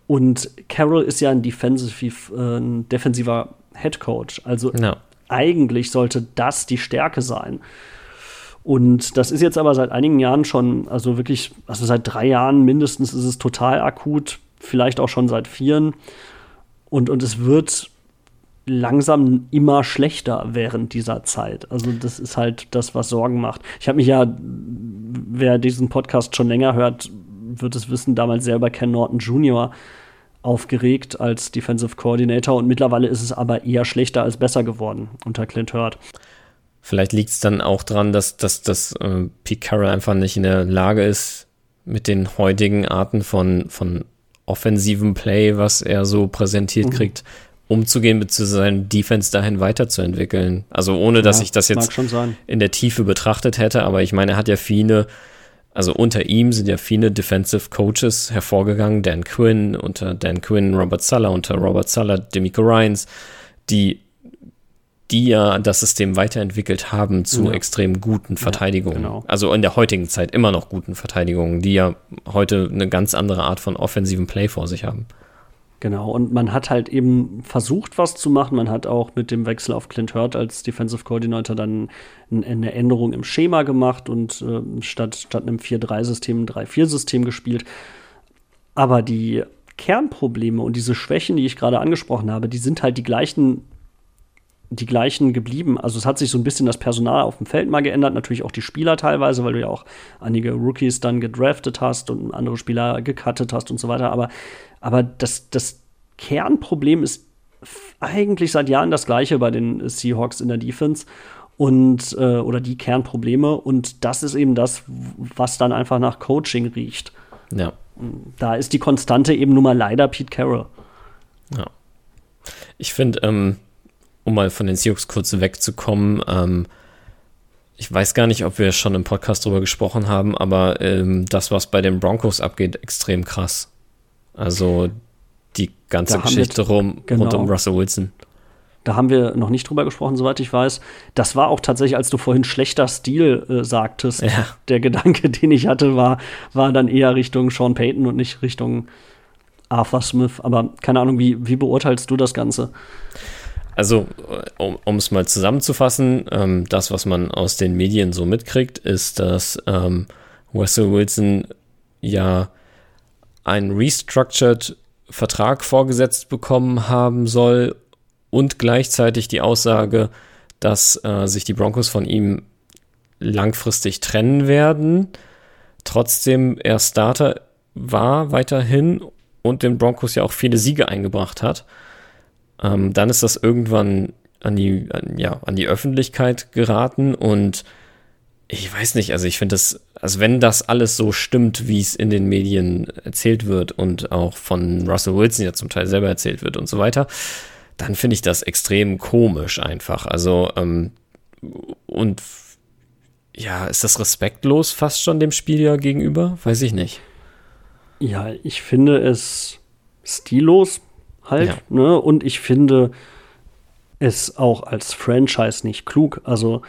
Und Carroll ist ja ein, defensiv, äh, ein defensiver Head Coach. Also no eigentlich sollte das die Stärke sein. Und das ist jetzt aber seit einigen Jahren schon, also wirklich, also seit drei Jahren mindestens ist es total akut, vielleicht auch schon seit vieren. Und, und es wird langsam immer schlechter während dieser Zeit. Also das ist halt das, was Sorgen macht. Ich habe mich ja, wer diesen Podcast schon länger hört, wird es wissen, damals selber Ken Norton Jr aufgeregt als Defensive Coordinator und mittlerweile ist es aber eher schlechter als besser geworden unter Clint Hurt. Vielleicht liegt es dann auch daran, dass, dass, dass äh, Pete Carroll einfach nicht in der Lage ist, mit den heutigen Arten von, von offensivem Play, was er so präsentiert mhm. kriegt, umzugehen, beziehungsweise seine Defense dahin weiterzuentwickeln. Also ohne, dass ja, ich das jetzt in der Tiefe betrachtet hätte, aber ich meine, er hat ja viele also unter ihm sind ja viele Defensive Coaches hervorgegangen, Dan Quinn, unter Dan Quinn Robert Suller, unter Robert Suller Demico Ryans, die die ja das System weiterentwickelt haben zu ja. extrem guten Verteidigungen. Ja, genau. Also in der heutigen Zeit immer noch guten Verteidigungen, die ja heute eine ganz andere Art von offensiven Play vor sich haben. Genau, und man hat halt eben versucht, was zu machen. Man hat auch mit dem Wechsel auf Clint Hurt als Defensive Coordinator dann eine Änderung im Schema gemacht und äh, statt, statt einem 4-3-System ein 3-4-System gespielt. Aber die Kernprobleme und diese Schwächen, die ich gerade angesprochen habe, die sind halt die gleichen die gleichen geblieben. Also es hat sich so ein bisschen das Personal auf dem Feld mal geändert, natürlich auch die Spieler teilweise, weil du ja auch einige Rookies dann gedraftet hast und andere Spieler gecuttet hast und so weiter. Aber, aber das, das Kernproblem ist eigentlich seit Jahren das gleiche bei den Seahawks in der Defense und äh, oder die Kernprobleme und das ist eben das, was dann einfach nach Coaching riecht. Ja. Da ist die Konstante eben nun mal leider Pete Carroll. Ja. Ich finde, ähm, um mal von den Seahawks kurz wegzukommen, ähm, ich weiß gar nicht, ob wir schon im Podcast drüber gesprochen haben, aber ähm, das, was bei den Broncos abgeht, extrem krass. Also die ganze da Geschichte rum, genau. rund um Russell Wilson. Da haben wir noch nicht drüber gesprochen, soweit ich weiß. Das war auch tatsächlich, als du vorhin schlechter Stil äh, sagtest. Ja. Der Gedanke, den ich hatte, war, war dann eher Richtung Sean Payton und nicht Richtung Arthur Smith. Aber keine Ahnung, wie, wie beurteilst du das Ganze? Also, um es mal zusammenzufassen, ähm, das, was man aus den Medien so mitkriegt, ist, dass ähm, Russell Wilson ja einen restructured Vertrag vorgesetzt bekommen haben soll und gleichzeitig die Aussage, dass äh, sich die Broncos von ihm langfristig trennen werden. Trotzdem er Starter war weiterhin und den Broncos ja auch viele Siege eingebracht hat. Ähm, dann ist das irgendwann an die, an, ja, an die Öffentlichkeit geraten und ich weiß nicht, also ich finde das, also wenn das alles so stimmt, wie es in den Medien erzählt wird und auch von Russell Wilson ja zum Teil selber erzählt wird und so weiter, dann finde ich das extrem komisch einfach. Also, ähm, und ja, ist das respektlos fast schon dem Spieler gegenüber? Weiß ich nicht. Ja, ich finde es stillos, halt. Ja. Ne? Und ich finde es auch als Franchise nicht klug. Also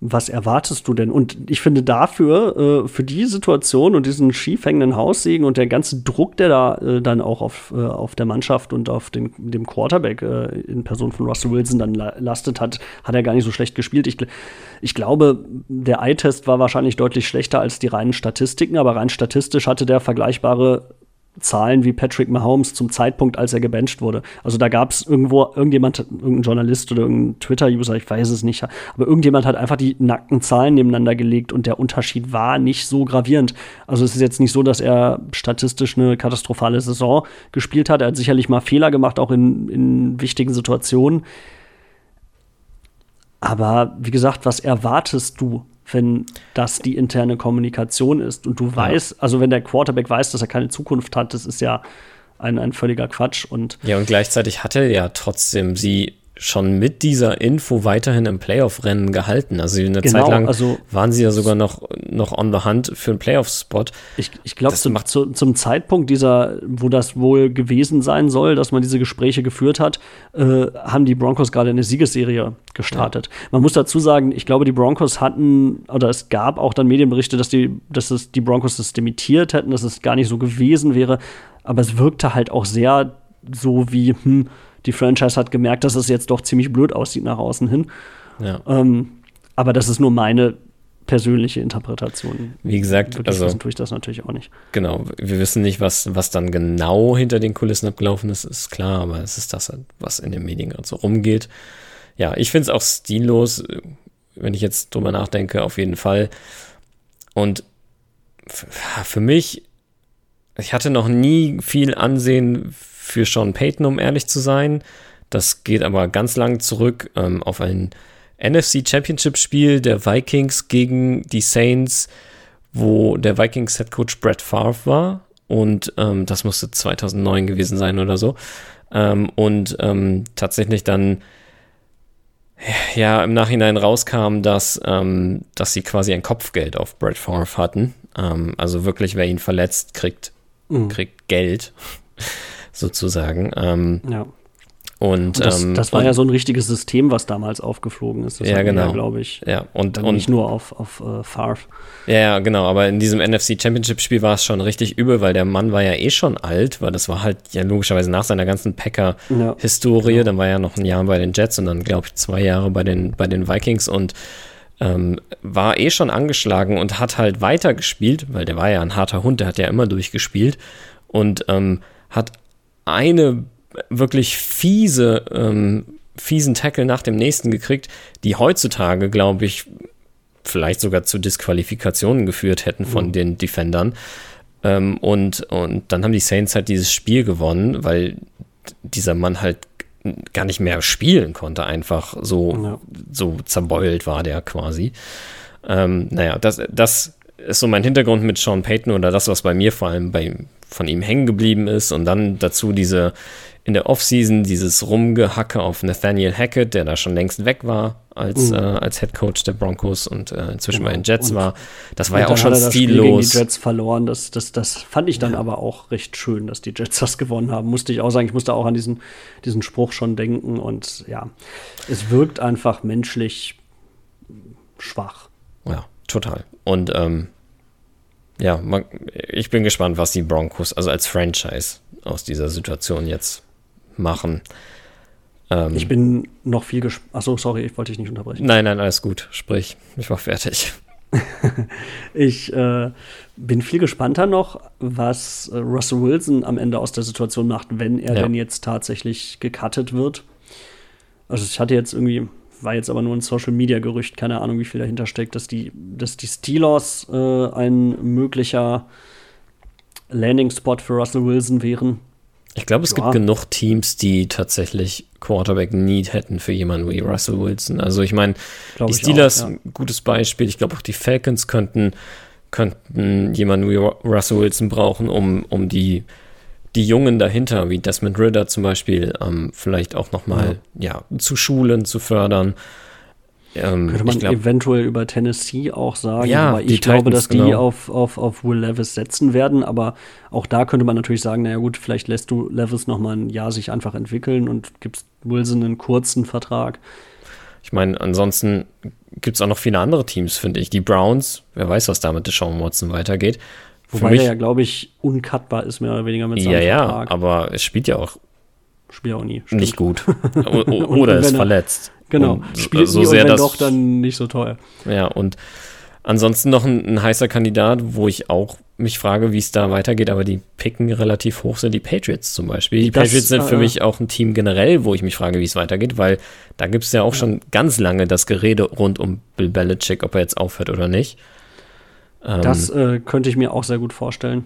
was erwartest du denn? Und ich finde dafür, äh, für die Situation und diesen schief hängenden Haussegen und der ganze Druck, der da äh, dann auch auf, äh, auf der Mannschaft und auf den, dem Quarterback äh, in Person von Russell Wilson dann la lastet hat, hat er gar nicht so schlecht gespielt. Ich, ich glaube, der Eye-Test war wahrscheinlich deutlich schlechter als die reinen Statistiken, aber rein statistisch hatte der vergleichbare Zahlen wie Patrick Mahomes zum Zeitpunkt, als er gebencht wurde. Also da gab es irgendwo irgendjemand, irgendein Journalist oder irgendein Twitter-User, ich weiß es nicht, aber irgendjemand hat einfach die nackten Zahlen nebeneinander gelegt und der Unterschied war nicht so gravierend. Also es ist jetzt nicht so, dass er statistisch eine katastrophale Saison gespielt hat. Er hat sicherlich mal Fehler gemacht, auch in, in wichtigen Situationen. Aber wie gesagt, was erwartest du wenn das die interne Kommunikation ist. Und du ja. weißt, also wenn der Quarterback weiß, dass er keine Zukunft hat, das ist ja ein, ein völliger Quatsch. Und ja, und gleichzeitig hat er ja trotzdem sie schon mit dieser Info weiterhin im Playoff-Rennen gehalten. Also eine genau, Zeit lang also, waren sie ja sogar noch, noch on the hunt für einen Playoff-Spot. Ich, ich glaube, zum, zu, zum Zeitpunkt dieser, wo das wohl gewesen sein soll, dass man diese Gespräche geführt hat, äh, haben die Broncos gerade eine Siegesserie gestartet. Ja. Man muss dazu sagen, ich glaube, die Broncos hatten, oder es gab auch dann Medienberichte, dass die, dass es die Broncos das dementiert hätten, dass es gar nicht so gewesen wäre. Aber es wirkte halt auch sehr so wie, hm, die Franchise hat gemerkt, dass es jetzt doch ziemlich blöd aussieht nach außen hin. Ja. Ähm, aber das ist nur meine persönliche Interpretation. Wie gesagt, Wirklich also tue ich das natürlich auch nicht. Genau, wir wissen nicht, was, was dann genau hinter den Kulissen abgelaufen ist, ist klar, aber es ist das, was in den Medien gerade so rumgeht. Ja, ich finde es auch stillos, wenn ich jetzt drüber nachdenke, auf jeden Fall. Und für mich, ich hatte noch nie viel Ansehen für Sean Payton, um ehrlich zu sein. Das geht aber ganz lang zurück ähm, auf ein NFC Championship Spiel der Vikings gegen die Saints, wo der Vikings Head Coach Brett Favre war. Und ähm, das musste 2009 gewesen sein oder so. Ähm, und ähm, tatsächlich dann ja im Nachhinein rauskam, dass, ähm, dass sie quasi ein Kopfgeld auf Brett Favre hatten. Ähm, also wirklich, wer ihn verletzt, kriegt, mhm. kriegt Geld sozusagen. Ähm, ja. Und, und das, ähm, das war und, ja so ein richtiges System, was damals aufgeflogen ist. Das ja, genau. glaube ich. Ja, und, und und nicht nur auf, auf uh, Favre. Ja, ja, genau. Aber in diesem NFC Championship Spiel war es schon richtig übel, weil der Mann war ja eh schon alt, weil das war halt ja logischerweise nach seiner ganzen Packer-Historie. Ja, genau. Dann war er noch ein Jahr bei den Jets und dann, glaube ich, zwei Jahre bei den, bei den Vikings und ähm, war eh schon angeschlagen und hat halt weitergespielt, weil der war ja ein harter Hund, der hat ja immer durchgespielt und ähm, hat eine wirklich fiese, ähm, fiesen Tackle nach dem nächsten gekriegt, die heutzutage, glaube ich, vielleicht sogar zu Disqualifikationen geführt hätten von mhm. den Defendern. Ähm, und, und dann haben die Saints halt dieses Spiel gewonnen, weil dieser Mann halt gar nicht mehr spielen konnte, einfach so, ja. so zerbeult war der quasi. Ähm, naja, das, das ist so mein Hintergrund mit Sean Payton oder das, was bei mir vor allem bei, von ihm hängen geblieben ist. Und dann dazu diese in der Offseason dieses Rumgehacke auf Nathaniel Hackett, der da schon längst weg war als, mhm. äh, als Head Coach der Broncos und äh, inzwischen genau. bei den Jets und, war. Das war ja auch schon stillos. die Jets verloren. Das, das, das fand ich dann ja. aber auch recht schön, dass die Jets das gewonnen haben. Musste ich auch sagen, ich musste auch an diesen, diesen Spruch schon denken. Und ja, es wirkt einfach menschlich schwach. Total. Und ähm, ja, man, ich bin gespannt, was die Broncos, also als Franchise, aus dieser Situation jetzt machen. Ähm, ich bin noch viel gespannt. Achso, sorry, ich wollte dich nicht unterbrechen. Nein, nein, alles gut. Sprich, ich war fertig. ich äh, bin viel gespannter noch, was äh, Russell Wilson am Ende aus der Situation macht, wenn er ja. denn jetzt tatsächlich gecuttet wird. Also ich hatte jetzt irgendwie, war jetzt aber nur ein Social Media Gerücht, keine Ahnung, wie viel dahinter steckt, dass die, dass die Steelers äh, ein möglicher Landing-Spot für Russell Wilson wären. Ich glaube, es ja. gibt genug Teams, die tatsächlich Quarterback-Need hätten für jemanden wie Russell Wilson. Also ich meine, die Steelers, auch, ja. gutes Beispiel. Ich glaube auch die Falcons könnten, könnten jemanden wie Russell Wilson brauchen, um, um die, die Jungen dahinter, wie Desmond Ritter zum Beispiel, ähm, vielleicht auch nochmal ja. ja, zu schulen, zu fördern. Ähm, Könnte man glaub, eventuell über Tennessee auch sagen, ja, aber ich glaube, Titans, dass die genau. auf, auf, auf Will Levis setzen werden. Aber auch da könnte man natürlich sagen, naja gut, vielleicht lässt du Levis noch mal ein Jahr sich einfach entwickeln und gibst Wilson einen kurzen Vertrag. Ich meine, ansonsten gibt es auch noch viele andere Teams, finde ich. Die Browns, wer weiß, was da mit Deshaun Watson weitergeht. Wobei mich, der ja, glaube ich, uncutbar ist, mehr oder weniger mit seinem ja, Vertrag. Ja, aber es spielt ja auch Spielt auch nie. Stimmt. Nicht gut. oder ist verletzt. Genau, und spielt so nie sehr und wenn doch, dann nicht so teuer. Ja, und ansonsten noch ein, ein heißer Kandidat, wo ich auch mich frage, wie es da weitergeht, aber die Picken relativ hoch sind die Patriots zum Beispiel. Die das, Patriots sind für äh, mich auch ein Team generell, wo ich mich frage, wie es weitergeht, weil da gibt es ja auch ja. schon ganz lange das Gerede rund um Bill Belichick, ob er jetzt aufhört oder nicht. Ähm, das äh, könnte ich mir auch sehr gut vorstellen.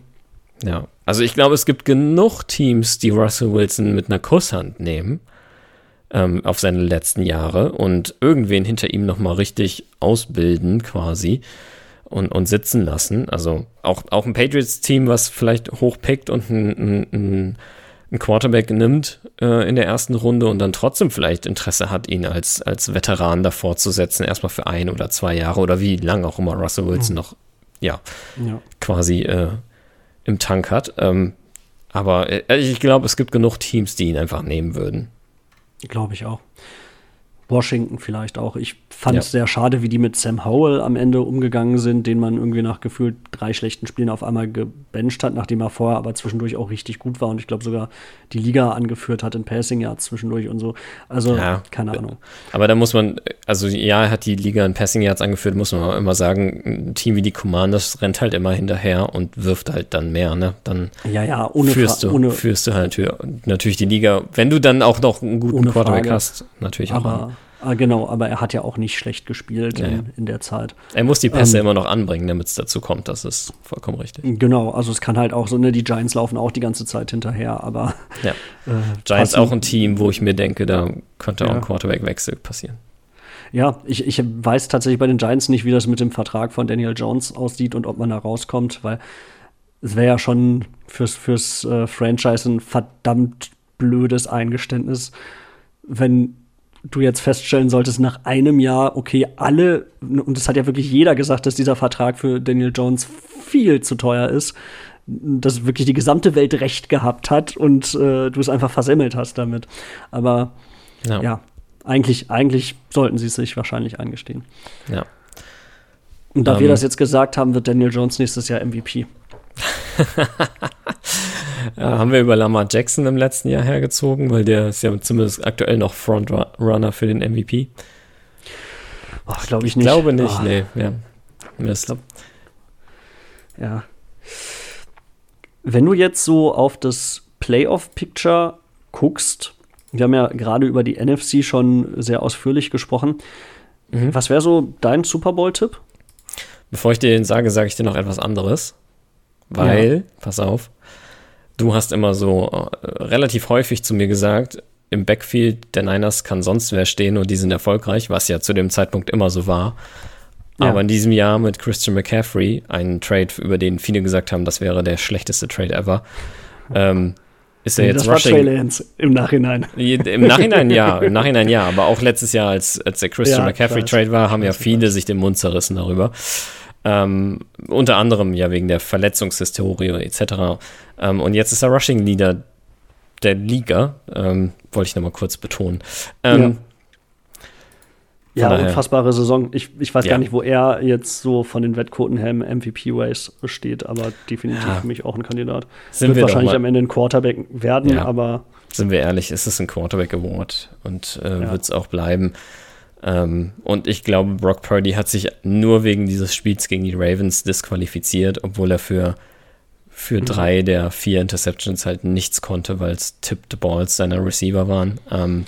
Ja, also ich glaube, es gibt genug Teams, die Russell Wilson mit einer Kusshand nehmen ähm, auf seine letzten Jahre und irgendwen hinter ihm nochmal richtig ausbilden quasi und, und sitzen lassen. Also auch, auch ein Patriots-Team, was vielleicht hochpickt und ein, ein, ein Quarterback nimmt äh, in der ersten Runde und dann trotzdem vielleicht Interesse hat, ihn als, als Veteran davor zu setzen, erstmal für ein oder zwei Jahre oder wie lange auch immer Russell Wilson mhm. noch ja, ja. quasi äh, im Tank hat. Ähm, aber äh, ich glaube, es gibt genug Teams, die ihn einfach nehmen würden. Glaube ich auch. Washington vielleicht auch. Ich fand es ja. sehr schade, wie die mit Sam Howell am Ende umgegangen sind, den man irgendwie nach gefühlt drei schlechten Spielen auf einmal gebencht hat, nachdem er vorher aber zwischendurch auch richtig gut war und ich glaube sogar die Liga angeführt hat in Passing Yards zwischendurch und so. Also ja, keine Ahnung. Aber da muss man, also ja, er hat die Liga in Passing Yards angeführt, muss man immer sagen, ein Team wie die Commanders rennt halt immer hinterher und wirft halt dann mehr, ne? Dann ja, ja, ohne führst du, ohne, führst du halt natürlich die Liga, wenn du dann auch noch einen guten Quarterback Frage. hast, natürlich aber, auch. Ah, genau, aber er hat ja auch nicht schlecht gespielt ja, in, in, der Zeit. Er muss die Pässe ähm, immer noch anbringen, damit es dazu kommt. Das ist vollkommen richtig. Genau, also es kann halt auch so, ne, die Giants laufen auch die ganze Zeit hinterher, aber. Ja. Äh, Giants auch ein Team, wo ich mir denke, da könnte auch ein Quarterback-Wechsel passieren. Ja, ich, ich weiß tatsächlich bei den Giants nicht, wie das mit dem Vertrag von Daniel Jones aussieht und ob man da rauskommt, weil es wäre ja schon fürs, fürs äh, Franchise ein verdammt blödes Eingeständnis, wenn du jetzt feststellen solltest, nach einem Jahr, okay, alle, und das hat ja wirklich jeder gesagt, dass dieser Vertrag für Daniel Jones viel zu teuer ist, dass wirklich die gesamte Welt recht gehabt hat und äh, du es einfach versemmelt hast damit. Aber ja, ja eigentlich, eigentlich sollten sie es sich wahrscheinlich eingestehen. Ja. Und da um, wir ähm. das jetzt gesagt haben, wird Daniel Jones nächstes Jahr MVP. ja, haben wir über Lamar Jackson im letzten Jahr hergezogen, weil der ist ja zumindest aktuell noch Frontrunner für den MVP. Glaube ich nicht. Ich glaube nicht, oh. nee. Ja. Mist. Ja. Wenn du jetzt so auf das Playoff-Picture guckst, wir haben ja gerade über die NFC schon sehr ausführlich gesprochen. Mhm. Was wäre so dein Super Bowl-Tipp? Bevor ich dir den sage, sage ich dir noch etwas anderes. Weil, ja. pass auf, du hast immer so äh, relativ häufig zu mir gesagt, im Backfield der Niners kann sonst wer stehen und die sind erfolgreich, was ja zu dem Zeitpunkt immer so war. Ja. Aber in diesem Jahr mit Christian McCaffrey, ein Trade, über den viele gesagt haben, das wäre der schlechteste Trade ever, ähm, ist er jetzt das Rushing. War Trey Lance im Nachhinein. Im Nachhinein ja, im Nachhinein ja, aber auch letztes Jahr, als, als der Christian ja, McCaffrey Trade war, haben ja viele sich den Mund zerrissen darüber. Ähm, unter anderem ja wegen der Verletzungshistorie etc. Ähm, und jetzt ist er Rushing Leader der Liga, ähm, wollte ich nochmal kurz betonen. Ähm, ja, ja unfassbare Saison. Ich, ich weiß ja. gar nicht, wo er jetzt so von den Wettquoten her im MVP-Race steht, aber definitiv ja. für mich auch ein Kandidat. Sind Wird wir wahrscheinlich am Ende ein Quarterback werden, aber. Sind wir ehrlich, ist es ein Quarterback Award und äh, wird es auch bleiben. Ähm, und ich glaube, Brock Purdy hat sich nur wegen dieses Spiels gegen die Ravens disqualifiziert, obwohl er für für mhm. drei der vier Interceptions halt nichts konnte, weil es tipped Balls seiner Receiver waren. Ähm,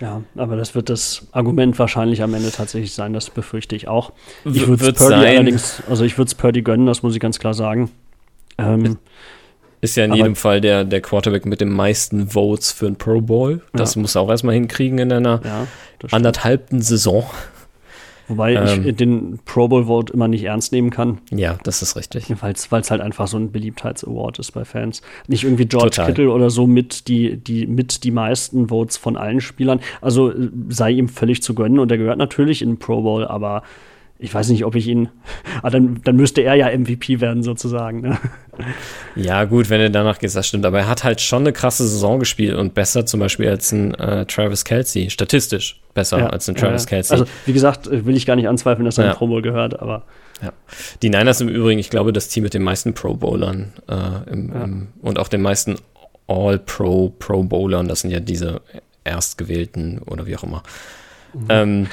ja, aber das wird das Argument wahrscheinlich am Ende tatsächlich sein, das befürchte ich auch. Ich würde es Purdy sein. allerdings, also ich würde es Purdy gönnen, das muss ich ganz klar sagen. Ähm, ist ja in jedem Fall der, der Quarterback mit den meisten Votes für ein Pro Bowl. Das ja. muss er auch erstmal hinkriegen in einer ja, anderthalbten Saison. Wobei ähm, ich den Pro Bowl Vote immer nicht ernst nehmen kann. Ja, das ist richtig. Weil es halt einfach so ein Beliebtheits-Award ist bei Fans. Nicht irgendwie George Total. Kittle oder so mit die, die, mit die meisten Votes von allen Spielern. Also äh, sei ihm völlig zu gönnen und er gehört natürlich in den Pro Bowl, aber ich weiß nicht, ob ich ihn. Ah, dann, dann müsste er ja MVP werden, sozusagen. Ne? Ja, gut, wenn er danach geht, das stimmt. Aber er hat halt schon eine krasse Saison gespielt und besser zum Beispiel als ein äh, Travis Kelsey. Statistisch besser ja, als ein Travis ja, Kelsey. Also, wie gesagt, will ich gar nicht anzweifeln, dass er ja. Pro Bowl gehört, aber. Ja. Die Niners im Übrigen, ich glaube, das Team mit den meisten Pro Bowlern äh, im, im, und auch den meisten All-Pro Pro Bowlern, das sind ja diese Erstgewählten oder wie auch immer. Mhm. Ähm,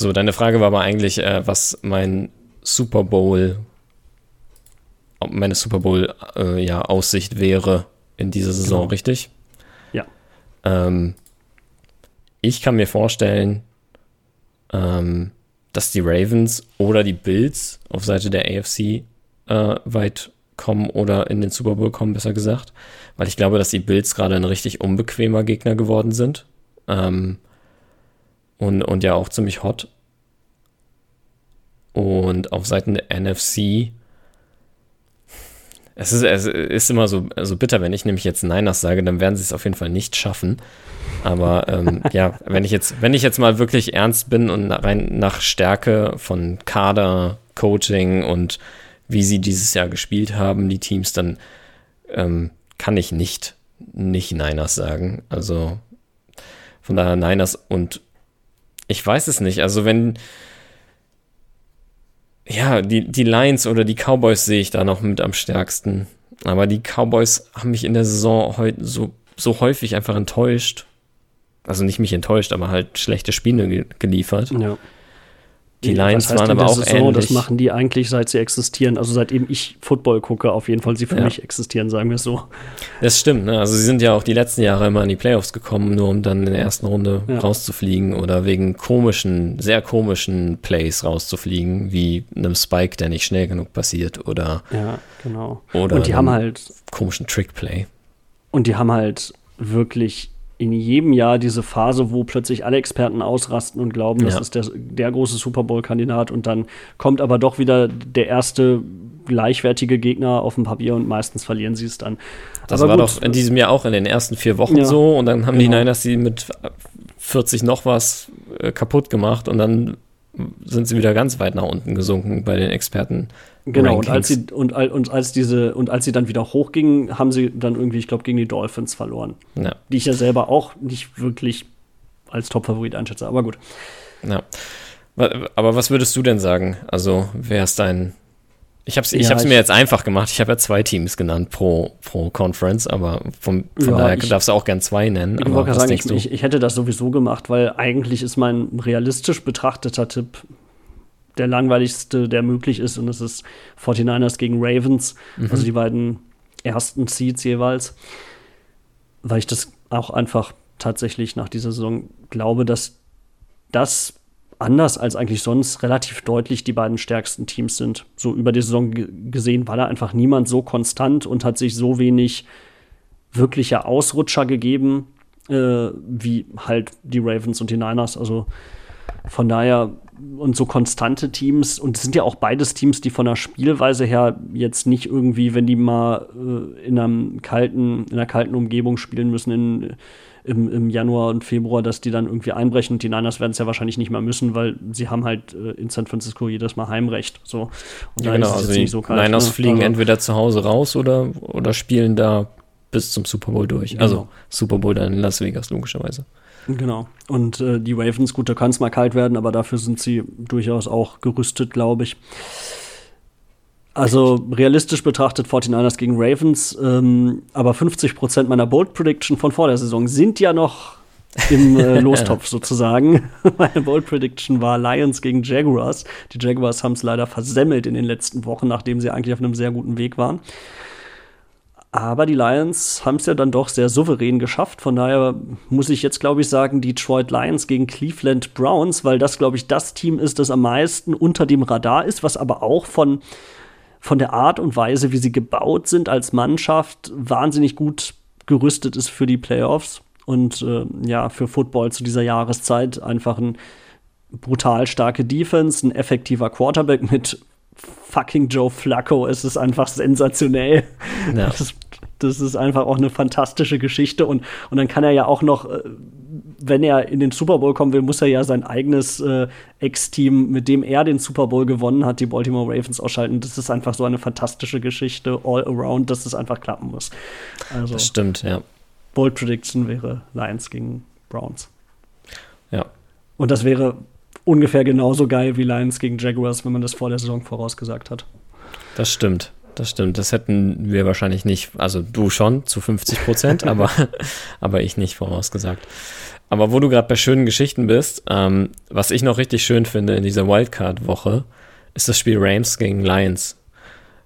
so, deine Frage war aber eigentlich, äh, was mein Super Bowl, meine Super Bowl äh, ja, Aussicht wäre in dieser Saison, genau. richtig? Ja. Ähm, ich kann mir vorstellen, ähm, dass die Ravens oder die Bills auf Seite der AFC äh, weit kommen oder in den Super Bowl kommen, besser gesagt. Weil ich glaube, dass die Bills gerade ein richtig unbequemer Gegner geworden sind. Ähm, und, und ja auch ziemlich hot. Und auf Seiten der NFC, es ist, es ist immer so also bitter, wenn ich nämlich jetzt Niners sage, dann werden sie es auf jeden Fall nicht schaffen. Aber ähm, ja, wenn ich jetzt, wenn ich jetzt mal wirklich ernst bin und rein nach Stärke von Kader, Coaching und wie sie dieses Jahr gespielt haben, die Teams, dann ähm, kann ich nicht, nicht Niners sagen. Also von daher Niners und ich weiß es nicht. Also wenn, ja, die, die Lions oder die Cowboys sehe ich da noch mit am stärksten. Aber die Cowboys haben mich in der Saison heute so, so häufig einfach enttäuscht. Also nicht mich enttäuscht, aber halt schlechte Spiele geliefert. Ja. Die Lions heißt, waren aber auch Saison, ähnlich. Das machen die eigentlich, seit sie existieren. Also seitdem ich Football gucke, auf jeden Fall sie für ja. mich existieren, sagen wir es so. Das stimmt. Ne? Also sie sind ja auch die letzten Jahre immer in die Playoffs gekommen, nur um dann in der ersten Runde ja. rauszufliegen oder wegen komischen, sehr komischen Plays rauszufliegen, wie einem Spike, der nicht schnell genug passiert oder. Ja, genau. Oder und die haben halt komischen Trickplay. Und die haben halt wirklich in jedem Jahr diese Phase, wo plötzlich alle Experten ausrasten und glauben, das ist der, der große Super Bowl-Kandidat und dann kommt aber doch wieder der erste gleichwertige Gegner auf dem Papier und meistens verlieren sie es dann. Das aber war gut. doch in diesem Jahr auch in den ersten vier Wochen ja, so und dann haben genau. die Niners sie mit 40 noch was äh, kaputt gemacht und dann sind sie wieder ganz weit nach unten gesunken bei den Experten Genau, und als sie und, und als diese und als sie dann wieder hochgingen, haben sie dann irgendwie, ich glaube, gegen die Dolphins verloren. Ja. Die ich ja selber auch nicht wirklich als Top-Favorit einschätze, aber gut. Ja. Aber was würdest du denn sagen? Also, wer ist dein. Ich habe es ja, mir jetzt einfach gemacht. Ich habe ja zwei Teams genannt pro, pro Conference, aber vom, von ja, daher ich, darfst du auch gern zwei nennen. Ich wollte sagen, ich, ich, ich hätte das sowieso gemacht, weil eigentlich ist mein realistisch betrachteter Tipp der langweiligste, der möglich ist. Und es ist 49ers gegen Ravens, mhm. also die beiden ersten Seeds jeweils. Weil ich das auch einfach tatsächlich nach dieser Saison glaube, dass das anders als eigentlich sonst relativ deutlich die beiden stärksten Teams sind. So über die Saison gesehen war da einfach niemand so konstant und hat sich so wenig wirkliche Ausrutscher gegeben, äh, wie halt die Ravens und die Niners. Also von daher und so konstante Teams und es sind ja auch beides Teams, die von der Spielweise her jetzt nicht irgendwie, wenn die mal äh, in einem kalten, in einer kalten Umgebung spielen müssen, in im, im Januar und Februar, dass die dann irgendwie einbrechen. Und die Niners werden es ja wahrscheinlich nicht mehr müssen, weil sie haben halt äh, in San Francisco jedes Mal Heimrecht. So. Und ja, genau, also die so kalt, Niners ne? fliegen also, entweder zu Hause raus oder, oder spielen da bis zum Super Bowl durch. Genau. Also Super Bowl dann in Las Vegas, logischerweise. Genau. Und äh, die Ravens, gut, da kann es mal kalt werden, aber dafür sind sie durchaus auch gerüstet, glaube ich. Also realistisch betrachtet 49ers gegen Ravens, ähm, aber 50% meiner Bold Prediction von vor der Saison sind ja noch im äh, Lostopf sozusagen. Meine Bold Prediction war Lions gegen Jaguars. Die Jaguars haben es leider versemmelt in den letzten Wochen, nachdem sie eigentlich auf einem sehr guten Weg waren. Aber die Lions haben es ja dann doch sehr souverän geschafft. Von daher muss ich jetzt, glaube ich, sagen, Detroit Lions gegen Cleveland Browns, weil das, glaube ich, das Team ist, das am meisten unter dem Radar ist, was aber auch von von der Art und Weise, wie sie gebaut sind als Mannschaft, wahnsinnig gut gerüstet ist für die Playoffs und äh, ja, für Football zu dieser Jahreszeit einfach ein brutal starke Defense, ein effektiver Quarterback mit fucking Joe Flacco. Es ist einfach sensationell. Ja. Das, das, ist einfach auch eine fantastische Geschichte und, und dann kann er ja auch noch äh, wenn er in den Super Bowl kommen will, muss er ja sein eigenes äh, Ex-Team, mit dem er den Super Bowl gewonnen hat, die Baltimore Ravens ausschalten. Das ist einfach so eine fantastische Geschichte all around, dass es einfach klappen muss. Also, das stimmt, ja. Bold Prediction wäre Lions gegen Browns. Ja. Und das wäre ungefähr genauso geil wie Lions gegen Jaguars, wenn man das vor der Saison vorausgesagt hat. Das stimmt. Das stimmt. Das hätten wir wahrscheinlich nicht, also du schon zu 50 Prozent, aber, aber ich nicht vorausgesagt. Aber wo du gerade bei schönen Geschichten bist, ähm, was ich noch richtig schön finde in dieser Wildcard-Woche, ist das Spiel Rams gegen Lions.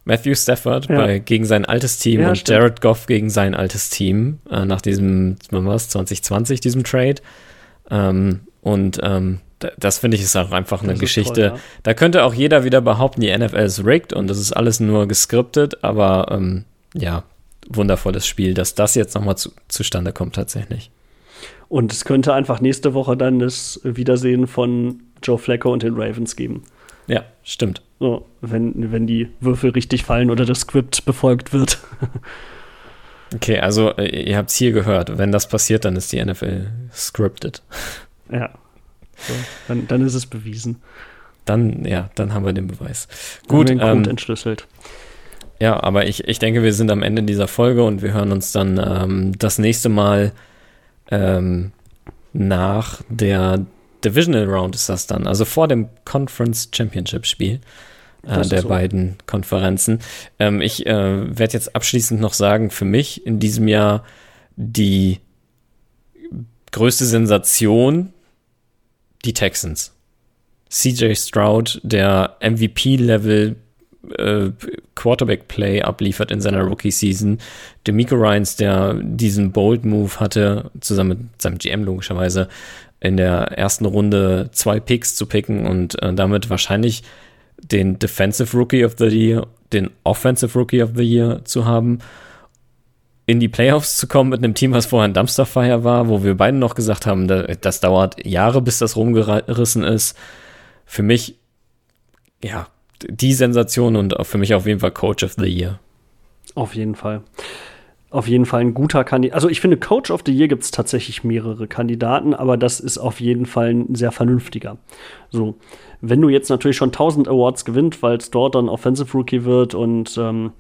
Matthew Stafford ja. bei, gegen sein altes Team ja, und stimmt. Jared Goff gegen sein altes Team äh, nach diesem, wann war es, 2020, diesem Trade. Ähm, und ähm, das finde ich ist auch einfach eine Geschichte. Toll, ja. Da könnte auch jeder wieder behaupten, die NFL ist rigged und das ist alles nur geskriptet, aber ähm, ja, wundervolles Spiel, dass das jetzt nochmal zu, zustande kommt tatsächlich. Und es könnte einfach nächste Woche dann das Wiedersehen von Joe Flacco und den Ravens geben. Ja, stimmt. So, wenn, wenn die Würfel richtig fallen oder das Skript befolgt wird. okay, also äh, ihr habt es hier gehört. Wenn das passiert, dann ist die NFL scripted. Ja. So, dann, dann ist es bewiesen. Dann, ja, dann haben wir den Beweis. Gut. Den ähm, entschlüsselt. Ja, aber ich, ich denke, wir sind am Ende dieser Folge und wir hören uns dann ähm, das nächste Mal ähm, nach der Divisional Round ist das dann, also vor dem Conference Championship Spiel äh, der so. beiden Konferenzen. Ähm, ich äh, werde jetzt abschließend noch sagen, für mich in diesem Jahr die größte Sensation die Texans. CJ Stroud, der MVP-Level äh, Quarterback-Play abliefert in seiner Rookie-Season. Demico Ryans, der diesen Bold-Move hatte, zusammen mit seinem GM logischerweise, in der ersten Runde zwei Picks zu picken und äh, damit wahrscheinlich den Defensive Rookie of the Year, den Offensive Rookie of the Year zu haben, in die Playoffs zu kommen mit einem Team, was vorher ein Dumpsterfire war, wo wir beide noch gesagt haben, das dauert Jahre, bis das rumgerissen ist. Für mich, ja, die Sensation und für mich auf jeden Fall Coach of the Year. Auf jeden Fall. auf jeden Fall ein guter Kandidat. Also ich finde, Coach of the Year gibt es tatsächlich mehrere Kandidaten, aber das ist auf jeden Fall ein sehr vernünftiger. So, wenn du jetzt natürlich schon 1000 Awards gewinnt, weil es dort dann Offensive Rookie wird und ähm,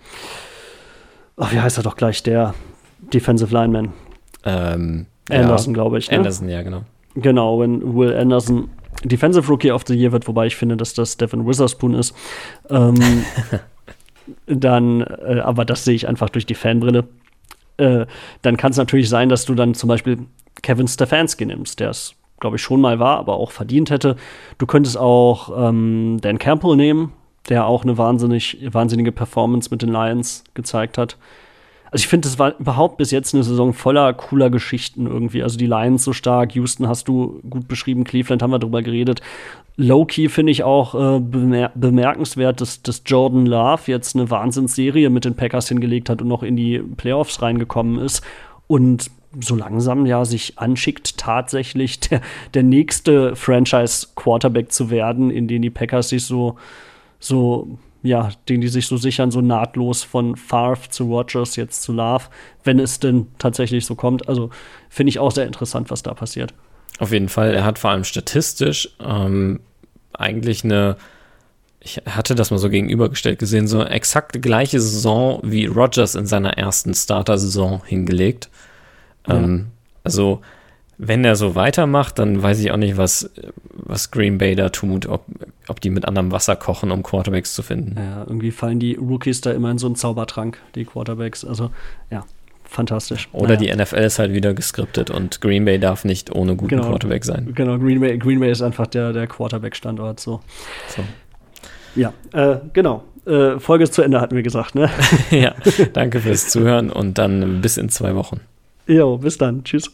oh, wie heißt er doch gleich, der Defensive Lineman? Ähm, Anderson, ja. glaube ich. Ne? Anderson, ja, genau. Genau, wenn Will Anderson Defensive Rookie of the Year wird, wobei ich finde, dass das Devin Witherspoon ist. Ähm, dann, äh, aber das sehe ich einfach durch die Fanbrille. Äh, dann kann es natürlich sein, dass du dann zum Beispiel Kevin Stefanski nimmst, der es, glaube ich, schon mal war, aber auch verdient hätte. Du könntest auch ähm, Dan Campbell nehmen, der auch eine wahnsinnig, wahnsinnige Performance mit den Lions gezeigt hat. Also ich finde, es war überhaupt bis jetzt eine Saison voller cooler Geschichten irgendwie. Also die Lions so stark, Houston hast du gut beschrieben, Cleveland haben wir drüber geredet. Low-key finde ich auch äh, bemer bemerkenswert, dass, dass Jordan Love jetzt eine Wahnsinnsserie mit den Packers hingelegt hat und noch in die Playoffs reingekommen ist. Und so langsam ja sich anschickt, tatsächlich der, der nächste Franchise-Quarterback zu werden, in den die Packers sich so, so ja, den die sich so sichern, so nahtlos von Favre zu Rogers, jetzt zu Love, wenn es denn tatsächlich so kommt. Also finde ich auch sehr interessant, was da passiert. Auf jeden Fall. Er hat vor allem statistisch ähm, eigentlich eine, ich hatte das mal so gegenübergestellt gesehen, so exakt gleiche Saison wie Rogers in seiner ersten Starter-Saison hingelegt. Ja. Ähm, also wenn er so weitermacht, dann weiß ich auch nicht, was, was Green Bay da tut, ob, ob die mit anderem Wasser kochen, um Quarterbacks zu finden. Ja, irgendwie fallen die Rookies da immer in so einen Zaubertrank, die Quarterbacks. Also, ja, fantastisch. Oder naja. die NFL ist halt wieder geskriptet und Green Bay darf nicht ohne guten genau, Quarterback sein. Genau, Green Bay, Green Bay ist einfach der, der Quarterback-Standort. So. so. Ja, äh, genau. Äh, Folge ist zu Ende, hatten wir gesagt, ne? ja, danke fürs Zuhören und dann bis in zwei Wochen. Jo, bis dann. Tschüss.